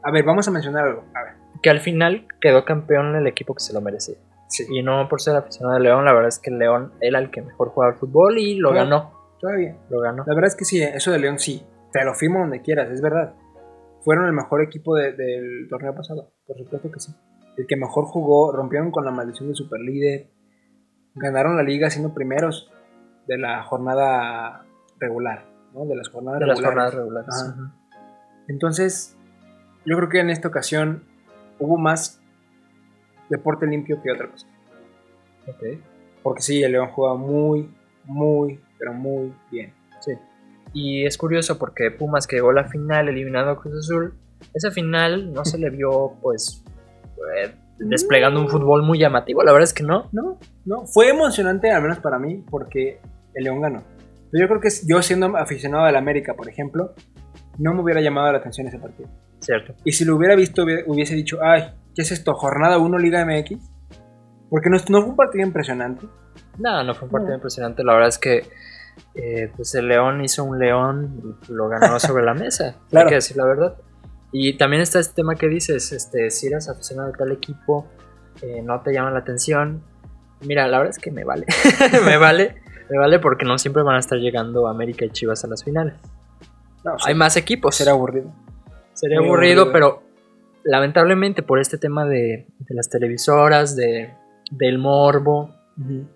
a ver, vamos a mencionar algo. A ver, que al final quedó campeón el equipo que se lo merecía. sí, Y no por ser aficionado de León, la verdad es que el León era el que mejor jugaba al fútbol y lo ganó. todavía. Lo ganó. La verdad es que sí, eso de León sí. Te lo firmo donde quieras, es verdad. Fueron el mejor equipo de- del torneo pasado, por supuesto que sí. El que mejor jugó, rompieron con la maldición de superlíder. Ganaron la liga siendo primeros de la jornada regular, ¿no? De las jornadas De las regulares. jornadas regulares. Ajá. Entonces, yo creo que en esta ocasión hubo más deporte limpio que otra cosa. Ok. Porque sí, el León jugaba muy, muy, pero muy bien. Sí. Y es curioso porque Pumas que llegó a la final eliminando a Cruz Azul, esa final no se le vio pues eh, desplegando un fútbol muy llamativo, la verdad es que no. No, no, fue emocionante, al menos para mí, porque el León ganó. Pero yo creo que yo siendo aficionado del América, por ejemplo, no me hubiera llamado la atención ese partido. Cierto. Y si lo hubiera visto, hubiera- hubiese dicho, ay, ¿qué es esto? ¿Jornada 1 Liga MX? Porque no, no fue un partido impresionante. No, no fue un partido No. impresionante, la verdad es que eh, pues el León hizo un León y lo ganó sobre la mesa, Claro. [LAUGHS] hay que decir la verdad. Y también está este tema que dices, este, si eres aficionado de tal equipo, eh, no te llama la atención. Mira, la verdad es que me vale, [LAUGHS] me vale, me vale porque no siempre van a estar llegando América y Chivas a las finales. No, Hay más equipos. Será aburrido. Sería muy aburrido, aburrido. pero lamentablemente por este tema de, de las televisoras, de, del morbo,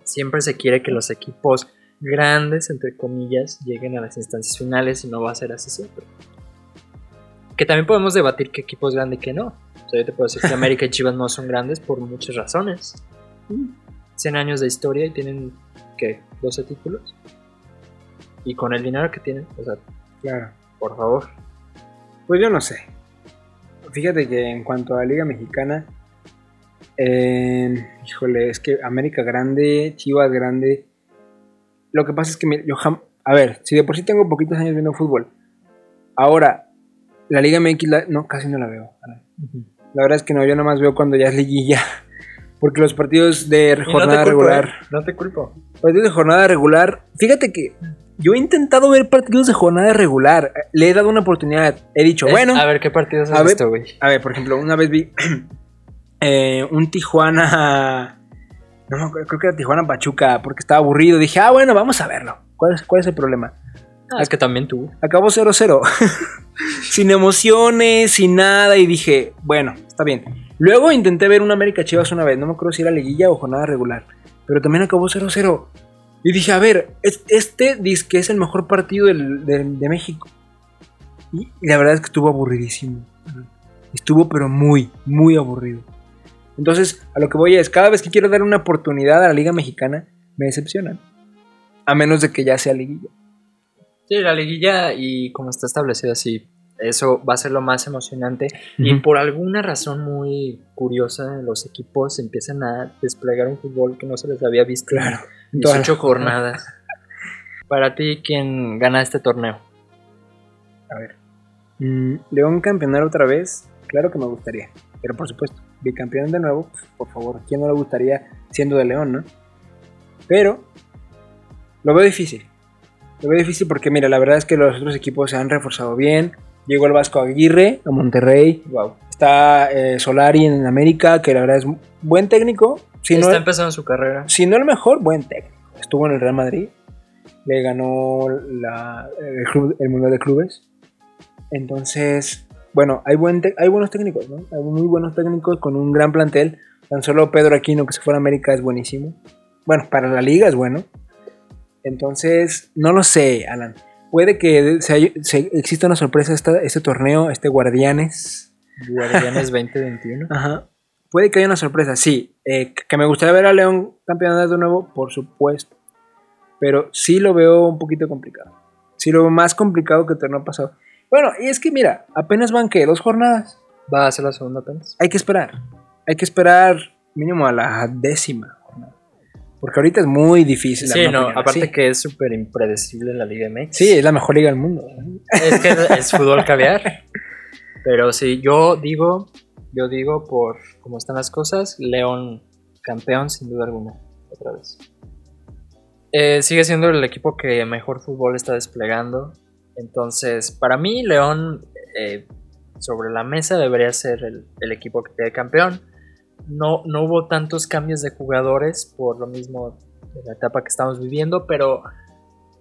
siempre se quiere que los equipos grandes, entre comillas, lleguen a las instancias finales y no va a ser así siempre. Que también podemos debatir qué equipo es grande y qué no. O sea, yo te puedo decir que [LAUGHS] América y Chivas no son grandes por muchas razones. 100 años de historia y tienen, ¿qué? 12 títulos. Y con el dinero que tienen, o sea, Claro. por favor. Pues yo no sé. Fíjate que en cuanto a la Liga Mexicana, eh, híjole, es que América grande, Chivas grande. Lo que pasa es que yo jam- a ver, si de por sí tengo poquitos años viendo fútbol, ahora la Liga MX la- no casi no la veo. La verdad es que no, yo nada más veo cuando ya es liguilla, [LAUGHS] porque los partidos de jornada no te culpo, regular, ¿eh? No te culpo. partidos de jornada regular, fíjate que yo he intentado ver partidos de jornada regular, le he dado una oportunidad, he dicho, Es- bueno, A ver, ¿qué partidos has visto, güey? a ver, por ejemplo, una vez vi [CLEARS THROAT] eh, un Tijuana. No creo que era Tijuana Pachuca, porque estaba aburrido. Dije, ah, bueno, vamos a verlo. ¿Cuál es, cuál es el problema? Ah, es que también tú. Acabó 0-0. [LAUGHS] sin emociones, sin nada. Y dije, bueno, está bien. Luego intenté ver un América Chivas una vez. No me acuerdo si era liguilla o jornada regular. Pero también acabó 0-0. Y dije, a ver, es- este dice que es el mejor partido del- del- de México. Y, la verdad es que estuvo aburridísimo. Estuvo pero muy, muy aburrido. Entonces, a lo que voy es, cada vez que quiero dar una oportunidad a la Liga Mexicana, me decepcionan. A menos de que ya sea liguilla. Sí, la liguilla y como está establecido así, eso va a ser lo más emocionante. Y por alguna razón muy curiosa, los equipos empiezan a desplegar un fútbol que no se les había visto Claro. En Todas 18 las- jornadas. Para ti, ¿quién gana este torneo? A ver. Mm, León campeonar otra vez, claro que me gustaría. Pero por supuesto, bicampeón de nuevo, pues, por favor, ¿quién no le gustaría siendo de León, no? Pero lo veo difícil. Lo veo difícil porque, mira, la verdad es que los otros equipos se han reforzado bien. Llegó el Vasco Aguirre a Monterrey. Wow. Está eh, Solari en América, que la verdad es buen técnico. Si no, está empezando su carrera. si no el mejor, buen técnico. Estuvo en el Real Madrid. Le ganó la- el, club- el Mundial de Clubes. Entonces, bueno, hay, buen te- hay buenos técnicos, ¿no? Hay muy buenos técnicos con un gran plantel. Tan solo Pedro Aquino, que se fue a América, es buenísimo. Bueno, para la liga es bueno. Entonces, no lo sé, Alan. Puede que se- se- exista una sorpresa esta- este torneo, este Guardianes. Guardianes [LAUGHS] 2021. Ajá. Puede que haya una sorpresa, sí. Eh, que me gustaría ver a León campeón de nuevo, por supuesto. Pero sí lo veo un poquito complicado. Sí lo veo más complicado que el torneo pasado. Bueno, y es que mira, apenas van que dos jornadas. Va a ser la segunda apenas. Hay que esperar. Hay que esperar mínimo a la décima. Porque ahorita es muy difícil. Sí, no, aparte así. que es súper impredecible la Liga MX. Sí, es la mejor liga del mundo. Es que es, [LAUGHS] es fútbol caviar. Pero sí, yo digo, yo digo por cómo están las cosas, León campeón sin duda alguna, otra vez. Eh, sigue siendo el equipo que mejor fútbol está desplegando. Entonces, para mí, León eh, sobre la mesa debería ser el, el equipo que quede campeón. No, no hubo tantos cambios de jugadores por lo mismo de la etapa que estamos viviendo, pero,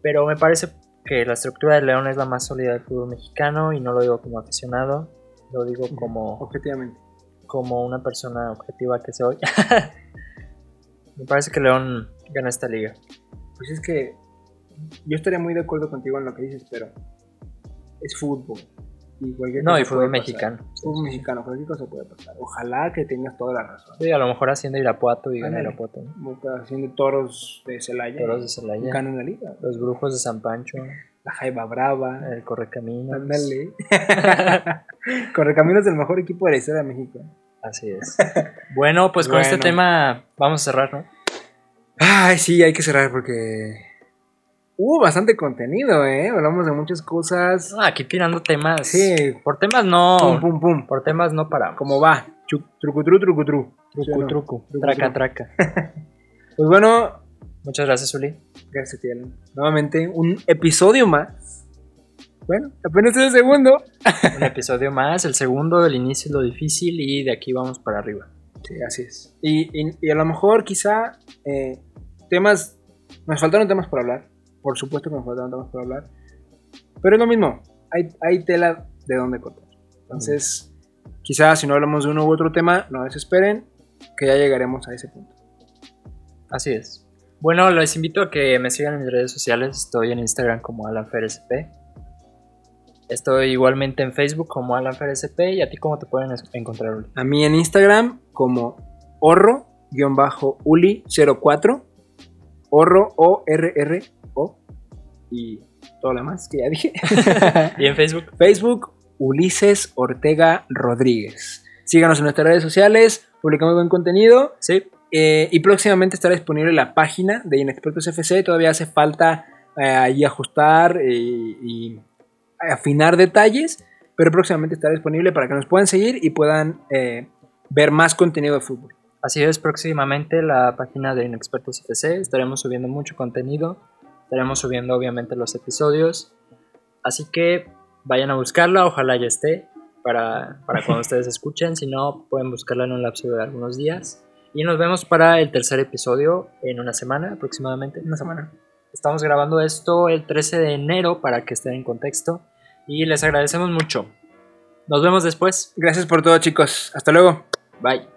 pero me parece que la estructura de León es la más sólida del fútbol mexicano y no lo digo como aficionado, lo digo como, Objetivamente. como una persona objetiva que soy. [LAUGHS] me parece que León gana esta liga. Pues es que yo estaría muy de acuerdo contigo en lo que dices, pero es fútbol. Y No, y fútbol mexicano. Fútbol mexicano, cualquier cosa puede pasar. Ojalá que tengas toda la razón. Sí, a lo mejor haciendo Irapuato y gana. Irapuato. ¿no? Haciendo toros de Celaya. Toros de Celaya. Ganan la liga. Los brujos de San Pancho, La Jaiba Brava. el Correcaminos. Ándale. [LAUGHS] [LAUGHS] Correcaminos es el mejor equipo de la historia de México. Así es. Bueno, pues con este tema vamos a cerrar, ¿no? Ay, sí, hay que cerrar porque hubo bastante contenido, ¿eh? Hablamos de muchas cosas. No, aquí tirando temas. Sí. Por temas no. Pum, pum, pum. Por temas no paramos. ¿Cómo va? Trucutru, trucutru. Truco. Truco, Traca, traca. [LAUGHS] Pues bueno, Muchas gracias, Uli. gracias, Alan. Nuevamente, un episodio más. Bueno, apenas es el segundo. Un episodio más, el segundo, el inicio es lo difícil y de aquí vamos para arriba. Sí, así es. Y, y- y a lo mejor, quizá, eh, temas. Nos faltaron temas por hablar. Por supuesto que nos faltaron temas por hablar. Pero es lo mismo. Hay, hay tela de donde cortar. Entonces, quizá si no hablamos de uno u otro tema, no desesperen, que ya llegaremos a ese punto. Así es. Bueno, les invito a que me sigan en mis redes sociales. Estoy en Instagram como AlanFersP. Estoy igualmente en Facebook como AlanFRSP y a ti cómo te pueden encontrar. Uli? A mí en Instagram como horro-uli04. Horro O-R-R-O. Y todo lo demás que ya dije. [LAUGHS] y en Facebook. Facebook, Ulises Ortega Rodríguez. Síganos en nuestras redes sociales, publicamos buen contenido. Sí, eh, y próximamente estará disponible la página de Inexpertos FC. Todavía hace falta eh, ahí ajustar eh, y afinar detalles, pero próximamente estará disponible para que nos puedan seguir y puedan eh, ver más contenido de fútbol. Así es, próximamente la página de Inexpertos FC. Estaremos subiendo mucho contenido. Estaremos subiendo obviamente los episodios. Así que vayan a buscarla, ojalá ya esté para, para cuando [LAUGHS] ustedes escuchen. Si no, pueden buscarla en un lapso de algunos días. Y nos vemos para el tercer episodio en una semana aproximadamente. Una semana. Estamos grabando esto el 13 de enero para que estén en contexto. Y les agradecemos mucho. Nos vemos después. Gracias por todo chicos. Hasta luego. Bye.